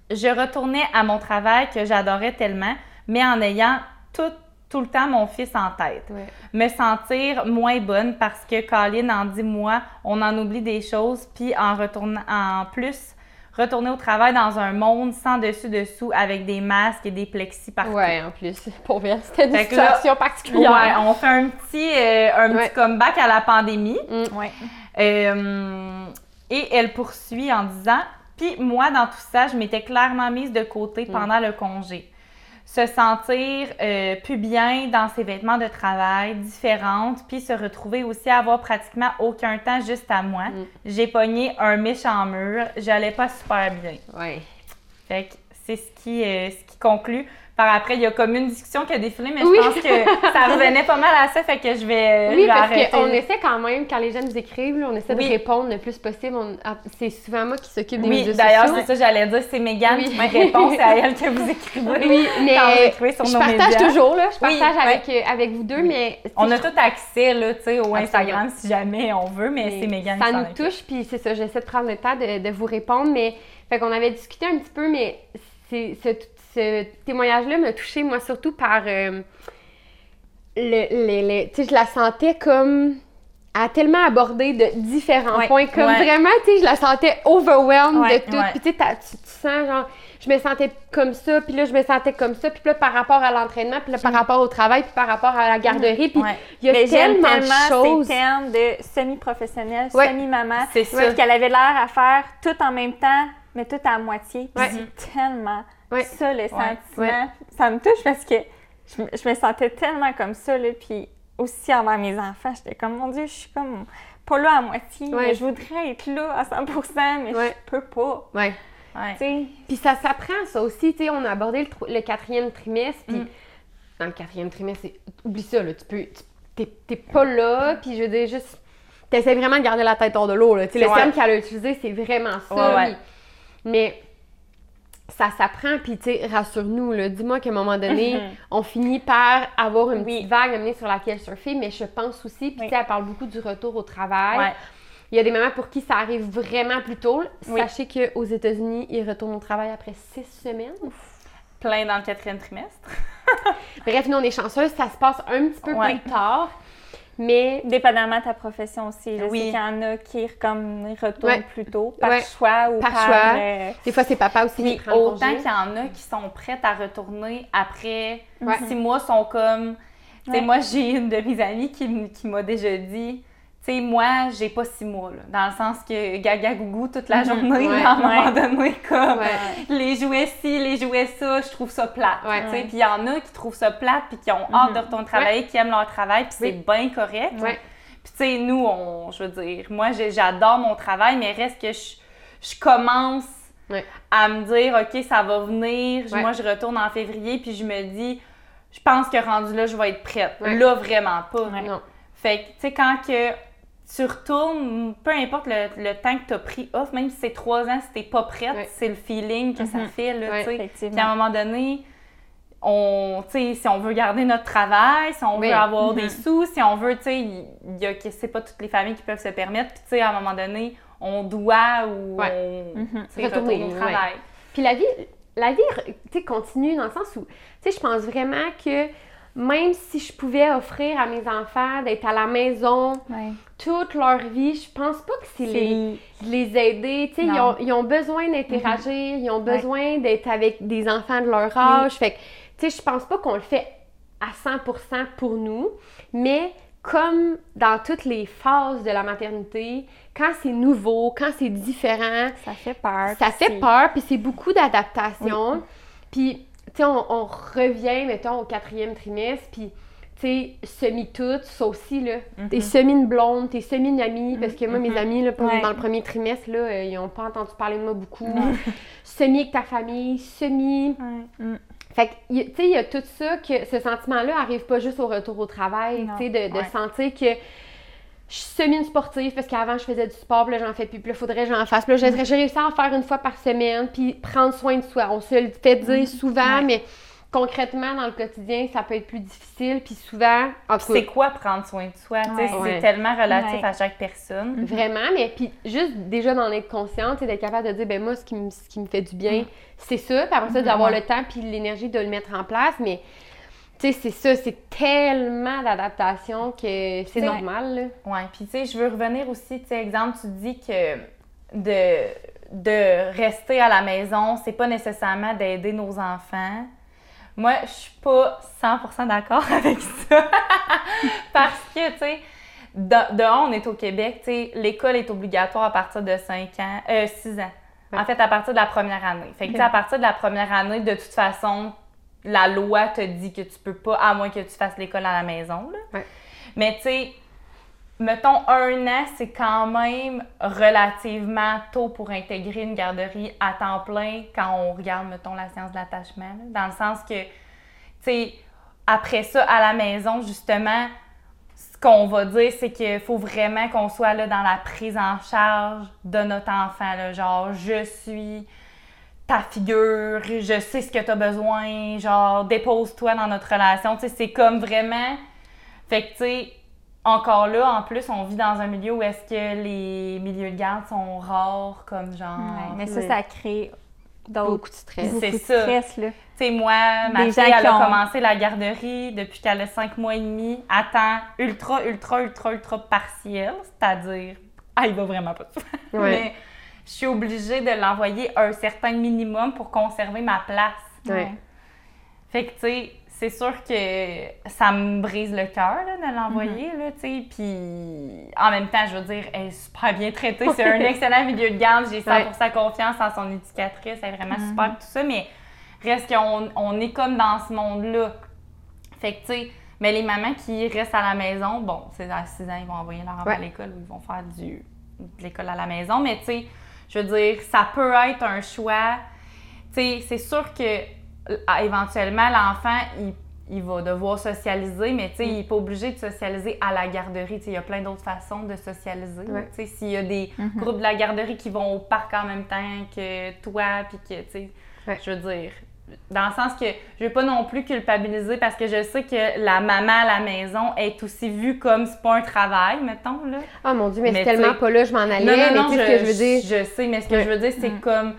je retournais à mon travail que j'adorais tellement, mais en ayant tout, tout le temps mon fils en tête. Me sentir moins bonne parce que Colin en dit moi, on en oublie des choses, puis en retournant en plus retourner au travail dans un monde sans dessus-dessous avec des masques et des plexis partout. Ouais, en plus. Pour vrai, c'était une situation particulière. Ouais, on fait un petit, euh, un petit comeback à la pandémie. Mm. Ouais. Euh, et elle poursuit en disant Puis moi, dans tout ça, je m'étais clairement mise de côté mm. pendant le congé se sentir euh, plus bien dans ses vêtements de travail, différentes, puis se retrouver aussi à avoir pratiquement aucun temps juste à moi. Mm. J'ai pogné un méchant mur, j'allais pas super bien. Ouais. Fait que c'est ce qui, euh, ce qui conclut par après, il y a comme une discussion qui a défilé, mais je pense que ça revenait pas mal à ça, fait que je vais. Oui, parce qu'on essaie quand même, quand les jeunes nous écrivent, on essaie de répondre le plus possible. Ah, c'est souvent moi qui s'occupe des oui, médias sociaux. Oui, d'ailleurs, c'est ça, j'allais dire, c'est Mégane qui me répond, c'est à elle que vous écrivez. Oui, mais sur je partage toujours, là, je partage avec, euh, avec vous deux, mais. On a tout accès, là, tu sais, au Instagram si jamais on veut, mais, c'est Mégane qui Ça nous touche, puis c'est ça, j'essaie de prendre le temps de, de vous répondre, mais. Fait qu'on avait discuté un petit peu, mais c'est ce témoignage-là m'a touchée, moi, surtout par. Euh, le, tu sais, je la sentais comme. a tellement abordé de différents points. Comme vraiment, tu sais, je la sentais overwhelmed de tout. Puis tu sais, tu sens genre. Je me sentais comme ça, puis là, je me sentais comme ça, puis là, par rapport à l'entraînement, puis là, par rapport au travail, puis par rapport à la garderie, puis il y a tellement, tellement de choses. ces termes de semi-professionnel, semi-maman, qu'elle avait l'air à faire tout en même temps, mais tout à moitié. c'est tellement ça, le sentiment. Ça me touche parce que je, me sentais tellement comme ça, là, puis aussi envers mes enfants, j'étais comme, mon Dieu, je suis comme pas là à moitié, mais je voudrais être là à 100% mais je peux pas. Ouais. Puis ça s'apprend, ça aussi. sais on a abordé le, quatrième trimestre, puis mm. dans le quatrième trimestre, oublie ça, là, tu peux, t'es pas là, puis je veux dire, juste, t'essaies vraiment de garder la tête hors de l'eau. Le terme qu'elle a utilisé, c'est vraiment ça. mais ça s'apprend, puis tu sais, rassure-nous, dis-moi qu'à un moment donné, mhm. on finit par avoir une petite vague amenée sur laquelle surfer, mais je pense aussi, puis tu sais, elle parle beaucoup du retour au travail. Il y a des mamans pour qui ça arrive vraiment plus tôt. Sachez qu'aux États-Unis, ils retournent au travail après six semaines. Plein dans le quatrième trimestre. Bref, nous, on est chanceux, ça se passe un petit peu plus tard. Mais. Dépendamment de ta profession aussi. Je oui. qu'il y en a qui comme, retournent plus tôt, par choix ou par. choix. Euh, Des fois, c'est papa aussi oui, Autant qu'il y en a qui sont prêtes à retourner après six mois, sont comme. Tu sais, moi, j'ai une de mes amies qui, qui m'a déjà dit tu sais, moi, j'ai pas six mois, là, dans le sens que gaga gougou toute la mhm. journée, à un moment donné, comme les jouets ci, les jouets ça, je trouve ça plate. tu sais. Puis il y en a qui trouvent ça plate, puis qui ont hâte mhm. de retourner travailler, qui aiment leur travail, puis c'est bien correct. Puis tu sais, nous, on, je veux dire, moi, j'adore mon travail, mais reste que je, je commence à me dire, OK, ça va venir, moi, je retourne en février, puis je me dis, je pense que rendu là, je vais être prête. Là, vraiment pas. Fait que, tu sais, quand que tu retournes, peu importe le, temps que tu as pris off, même si c'est trois ans, si t'es pas prête, c'est le feeling que ça mhm. fait, là, sais. Puis à un moment donné, on, si on veut garder notre travail, si on veut avoir des mhm. sous, si on veut, tu sais, il y a, c'est pas toutes les familles qui peuvent se permettre, puis tu sais, à un moment donné, on doit ou on, mhm. retourner au travail. Puis la vie, la vie, continue dans le sens où, tu sais, je pense vraiment que même si je pouvais offrir à mes enfants d'être à la maison toute leur vie, je pense pas que c'est les, les aider. ils ont, ils ont, besoin d'interagir, mm-hmm. ils ont besoin d'être avec des enfants de leur âge. Fait que, je pense pas qu'on le fait à 100% pour nous, mais comme dans toutes les phases de la maternité, quand c'est nouveau, quand c'est différent, ça fait peur. Ça fait peur, puis c'est beaucoup d'adaptation. Puis tu on, revient, mettons, au quatrième trimestre, puis tu sais, semi-toutes, ça aussi, là. Mhm. T'es semi une blonde, t'es semi une amie, parce que moi, mes mhm. amis, là, dans le premier trimestre, là, euh, ils n'ont pas entendu parler de moi beaucoup. semi avec ta famille, semi. Mm. Fait que, tu sais, il y a tout ça, que ce sentiment-là arrive pas juste au retour au travail, tu sais, de, de sentir que je suis semi-sportive parce qu'avant je faisais du sport, puis là j'en fais plus, puis là faudrait que j'en fasse. Puis là j'ai réussi à en faire une fois par semaine, puis prendre soin de soi. On se le fait dire mm-hmm. souvent, mais concrètement, dans le quotidien, ça peut être plus difficile. Puis souvent, C'est quoi prendre soin de soi? Ouais. C'est Ouais. tellement relatif Ouais. à chaque personne. Vraiment, mais puis juste déjà d'en être consciente, et d'être capable de dire, ben moi, ce qui me, ce qui me fait du bien, c'est ça. Puis après ça, d'avoir Ouais. le temps puis l'énergie de le mettre en place. Mais, tu sais, c'est ça, c'est tellement d'adaptation que c'est normal, là. Ouais, puis tu sais, je veux revenir aussi, tu sais, exemple, tu dis que de, de rester à la maison, c'est pas nécessairement d'aider nos enfants. Moi, je suis pas 100% d'accord avec ça. Parce que, tu sais, de, de on est au Québec, tu sais, l'école est obligatoire à partir de 5 ans, euh, 6 ans. En fait, à partir de la première année. Fait que, tu sais, à partir de la première année, de toute façon, la loi te dit que tu peux pas, à moins que tu fasses l'école à la maison, là. Ouais. Mais, tu sais, mettons, un an, c'est quand même relativement tôt pour intégrer une garderie à temps plein quand on regarde, mettons, la science de l'attachement. Dans le sens que, tu sais, après ça, à la maison, justement, ce qu'on va dire, c'est qu'il faut vraiment qu'on soit là dans la prise en charge de notre enfant. Là. Genre, je suis ta figure, je sais ce que tu as besoin, genre, dépose-toi dans notre relation. Tu sais, c'est comme vraiment. Fait que, tu sais, encore là, en plus, on vit dans un milieu où est-ce que les milieux de garde sont rares, comme genre. Ouais, mais ça, ça crée Beaucoup de stress. C'est ça. stress, là. Tu sais, moi, ma Des fille, elle qui a ont- commencé la garderie depuis qu'elle a cinq mois et demi à temps ultra, ultra, ultra, ultra partiel, c'est-à-dire, ah, il va vraiment pas souvent. Ouais. Mais je suis obligée de l'envoyer un certain minimum pour conserver ma place. Ouais. Fait que, tu sais, c'est sûr que ça me brise le cœur là, de l'envoyer, là, tu sais. Puis, en même temps, je veux dire, elle est super bien traitée. C'est un excellent milieu de garde. J'ai 100% confiance en son éducatrice. Elle est vraiment super, tout ça. Mais reste qu'on on est comme dans ce monde-là. Fait que, tu sais, mais les mamans qui restent à la maison, bon, c'est à 6 ans, ils vont envoyer leur enfant à l'école ou ils vont faire du, de l'école à la maison. Mais, tu sais, je veux dire, ça peut être un choix. Tu sais, c'est sûr que euh, éventuellement, l'enfant, il, il va devoir socialiser, mais tu sais, il n'est pas obligé de socialiser à la garderie. Tu sais, il y a plein d'autres façons de socialiser. Ouais. Tu sais, s'il y a des groupes de la garderie qui vont au parc en même temps que toi, puis que, tu sais, Ouais. je veux dire, dans le sens que je veux pas non plus culpabiliser parce que je sais que la maman à la maison est aussi vue comme c'est pas un travail, mettons, là. Oh mon Dieu, mais, Mais c'est tellement pas là, je m'en allais. Non, non, mais non, je, ce que je veux dire? je sais, mais ce que je veux dire, c'est comme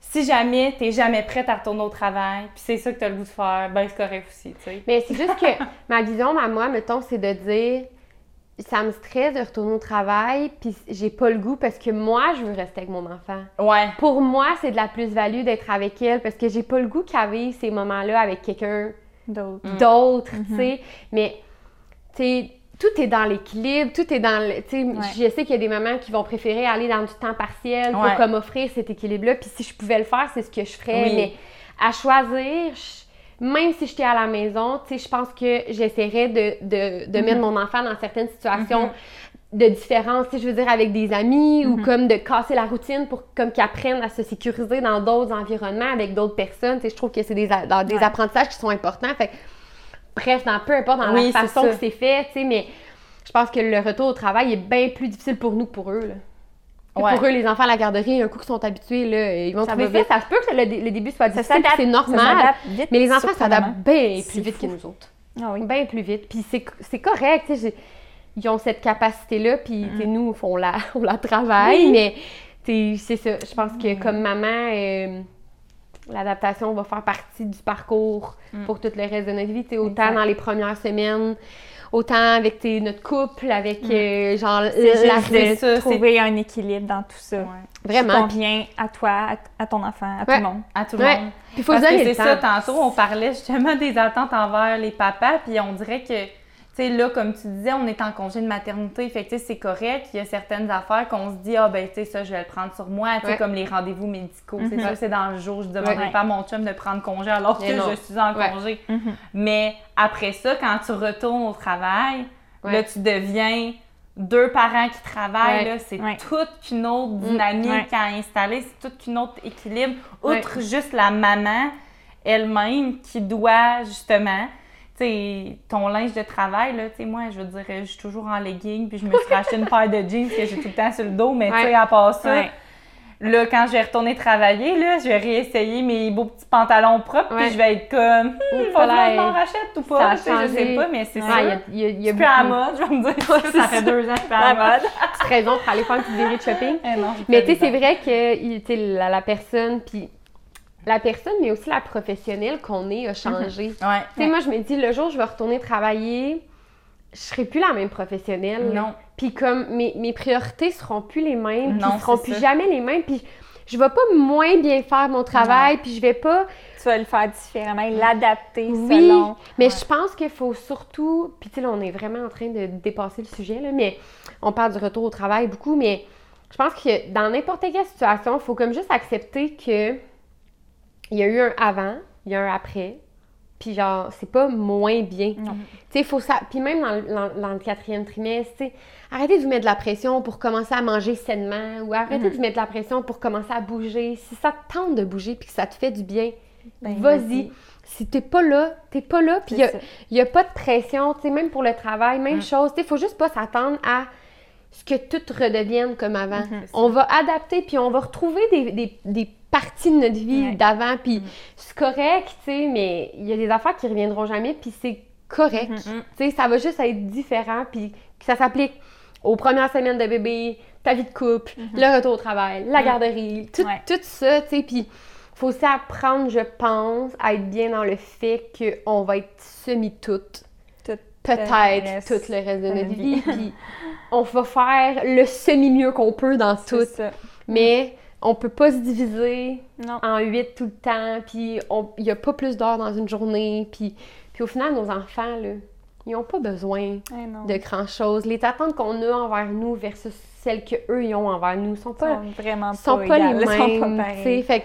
si jamais t'es jamais prête à retourner au travail, puis c'est ça que t'as le goût de faire, ben c'est correct aussi, tu sais. Mais c'est juste que ma vision, à moi, mettons, c'est de dire ça me stresse de retourner au travail, puis j'ai pas le goût parce que moi, je veux rester avec mon enfant. Ouais. Pour moi, c'est de la plus-value d'être avec elle parce que j'ai pas le goût qu'elle vive ces moments-là avec quelqu'un D'autres. Mm. d'autre, tu sais. Mais, tu sais, tout est dans l'équilibre, tout est dans le. Tu sais, Ouais. je sais qu'il y a des mamans qui vont préférer aller dans du temps partiel pour Ouais. comme offrir cet équilibre-là. Puis si je pouvais le faire, c'est ce que je ferais. Oui. Mais à choisir, je- même si j'étais à la maison, tu sais, je pense que j'essaierais de, de, de Mm-hmm. mettre mon enfant dans certaines situations. de différence, tu sais, je veux dire, avec des amis ou comme de casser la routine pour comme qu'ils apprennent à se sécuriser dans d'autres environnements avec d'autres personnes. Tu sais, je trouve que c'est des, dans des Ouais. apprentissages qui sont importants. Fait bref, dans, peu importe dans Oui, la façon ça. que c'est fait, tu sais, mais je pense que le retour au travail est bien plus difficile pour nous que pour eux. Là. Ouais. Pour eux, les enfants à la garderie, un coup qu'ils sont habitués, là, ils vont Ça trouver va ça. Ça se peut que le, dé- le début soit difficile, c'est normal. vite, Mais les enfants s'adaptent bien plus vite fou. que nous autres. Ah oui. Bien plus vite. Puis c'est, correct, ils ont cette capacité-là, puis sais, nous, on la, on la travaille, Oui. mais c'est ça. Je pense que comme maman, euh, l'adaptation va faire partie du parcours pour tout le reste de notre vie. Autant Exact. dans les premières semaines, autant avec tes- notre couple, avec euh, genre la juste c'est de ça, trouver un équilibre dans tout ça. Ouais. Vraiment. Qui convient à toi, à, à ton enfant, à tout le monde. À tout le Ouais. monde. Puis il faut Parce que c'est ça, tantôt, on parlait justement des attentes envers les papas, puis on dirait que, sais, là, comme tu disais, on est en congé de maternité, fait que, c'est correct. Il y a certaines affaires qu'on se dit, ah, ben, tu sais, ça, je vais le prendre sur moi, tu sais, Ouais. comme les rendez-vous médicaux. C'est Mhm. sûr, c'est dans le jour, je demanderai Ouais. pas à mon chum de prendre congé alors que je suis en Ouais. congé. Mhm. Mais après ça, quand tu retournes au travail, là, tu deviens deux parents qui travaillent, Ouais. c'est Ouais. toute une autre dynamique Ouais. à installer, c'est toute une autre équilibre. Outre juste la maman elle-même qui doit justement, tu sais, ton linge de travail, là, tu sais, moi, je veux dire, je suis toujours en legging, puis je me suis racheté une paire de jeans que j'ai tout le temps sur le dos, mais tu sais, Ouais. à part ça, Ouais. là, quand je vais retourner travailler, là, je vais réessayer mes beaux petits pantalons propres, puis je vais être comme, hum, faut que je m'en rachète ou pas, je sais pas, mais c'est ça. Il y a, y a, plus à la mode, je vais me dire, ça, ça fait deux ans que je suis à la mode. Petite raison pour aller faire une petite virée de shopping. Eh mais tu sais, c'est vrai que la, la personne, puis la personne, mais aussi la professionnelle qu'on est a changé. Ouais. Tu sais, moi, je me dis, le jour où je vais retourner travailler, je serai plus la même professionnelle. Non. Puis comme mes, mes priorités seront plus les mêmes, non, seront plus jamais les mêmes, puis je vais pas moins bien faire mon travail, puis je vais pas... Tu vas le faire différemment, l'adapter oui, selon... mais je pense qu'il faut surtout... Puis tu sais, là, on est vraiment en train de dépasser le sujet, là, mais on parle du retour au travail beaucoup, mais je pense que dans n'importe quelle situation, il faut comme juste accepter que il y a eu un avant, il y a un après, puis genre, c'est pas moins bien. Tu sais, faut ça. Puis même dans, le quatrième trimestre, tu sais, arrêtez de vous mettre de la pression pour commencer à manger sainement ou arrêtez mm-hmm. de vous mettre de la pression pour commencer à bouger. Si ça te tente de bouger puis que ça te fait du bien, ben, vas-y. si t'es pas là, t'es pas là. Puis il n'y a, pas de pression, tu sais, même pour le travail, même mm. chose. Tu sais, faut juste pas s'attendre à ce que tout redevienne comme avant. Mm-hmm. On va adapter puis on va retrouver des, des, des partie de notre vie d'avant, puis mm. c'est correct, tu sais, mais il y a des affaires qui reviendront jamais, puis c'est correct. Mm-hmm. Tu sais, ça va juste être différent, puis que ça s'applique aux premières semaines de bébé, ta vie de couple, mm-hmm. le retour au travail, la mm. garderie, tout, tout ça, tu sais, puis faut aussi apprendre, je pense, à être bien dans le fait qu'on va être semi-toutes. Peut-être tout le reste de notre vie, puis on va faire le semi-mieux qu'on peut dans tout. Mais on peut pas se diviser en huit tout le temps, puis il n'y a pas plus d'heures dans une journée, puis, puis au final, nos enfants, là, ils n'ont pas besoin de grand-chose. Les attentes qu'on a envers nous versus celles qu'eux, ils ont envers nous sont pas, sont vraiment sont pas, les mêmes. Pas fait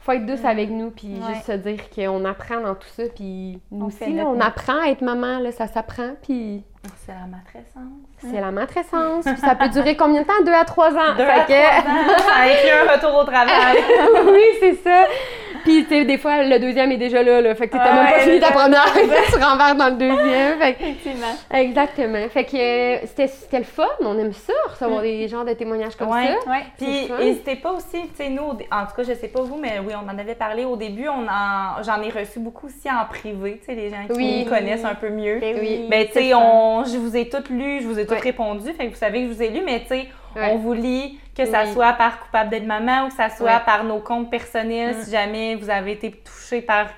faut être douce avec nous, puis juste se dire qu'on apprend dans tout ça, puis nous aussi, on apprend à être maman, là, ça s'apprend, puis... C'est la matrescence. C'est la matrescence. Puis ça peut durer combien de temps? Deux à trois ans. Deux à trois ans. Avec un retour au travail. oui, c'est ça. Puis, tu sais, des fois, le deuxième est déjà là, là. Fait que t'as même pas fini ta première. tu renverses dans le deuxième. Fait Effectivement. Exactement. Fait que euh, c'était le fun. On aime ça, recevoir mm. des genres de témoignages comme ça. Oui, Puis, n'hésitez pas aussi, tu sais, nous, en tout cas, je sais pas vous, mais oui, on en avait parlé au début. On J'en ai reçu beaucoup aussi en privé, tu sais, les gens qui nous connaissent un peu mieux. Ben oui. Mais, tu sais, je vous ai toutes lues, je vous ai toutes répondu. Fait que vous savez que je vous ai lu, mais tu sais, on vous lit que ça soit par coupable d'être maman ou que ça soit par nos comptes personnels, mm. si jamais vous avez été touché par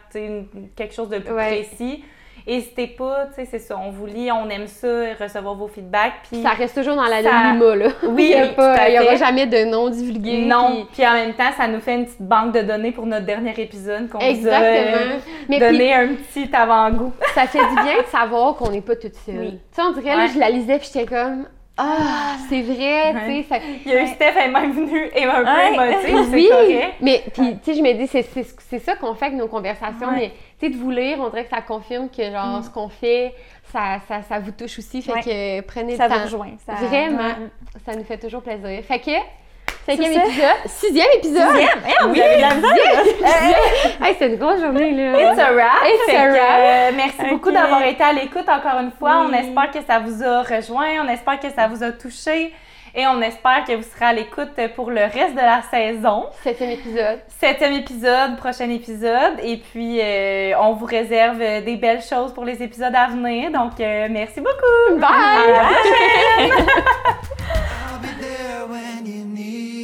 quelque chose de plus précis. N'hésitez pas, tu sais, c'est ça. On vous lit, on aime ça, recevoir vos feedbacks. Puis ça reste toujours dans la ça... là. Oui, il n'y aura jamais de nom divulgué. Non, puis... en même temps, ça nous fait une petite banque de données pour notre dernier épisode qu'on vous a euh, donné un petit avant-goût. ça fait du bien de savoir qu'on n'est pas toute seule. Tu sais, on dirait, là, je la lisais, puis j'étais comme, ah, c'est vrai, tu sais. Il y a eu Steph, elle est même venue et un peu émotive, oui, mais puis, tu sais, je me dis, c'est ça qu'on fait avec nos conversations, mais tu sais, de vous lire, on dirait que ça confirme que, genre, mm. ce qu'on fait, ça, ça, ça, vous touche aussi, fait que prenez le temps. Ça vous rejoint. Vraiment, ça nous fait toujours plaisir. Fait que, Cinquième épisode. Sixième épisode? Sixième. Hey, oui, hey, c'est une grosse journée, là. It's a wrap. It's a wrap. Euh, merci beaucoup d'avoir été à l'écoute encore une fois. On espère que ça vous a rejoint. On espère que ça vous a touché. Et on espère que vous serez à l'écoute pour le reste de la saison. Septième épisode. Septième épisode, prochain épisode. Et puis, euh, on vous réserve des belles choses pour les épisodes à venir. Donc, euh, merci beaucoup. Bye! when you need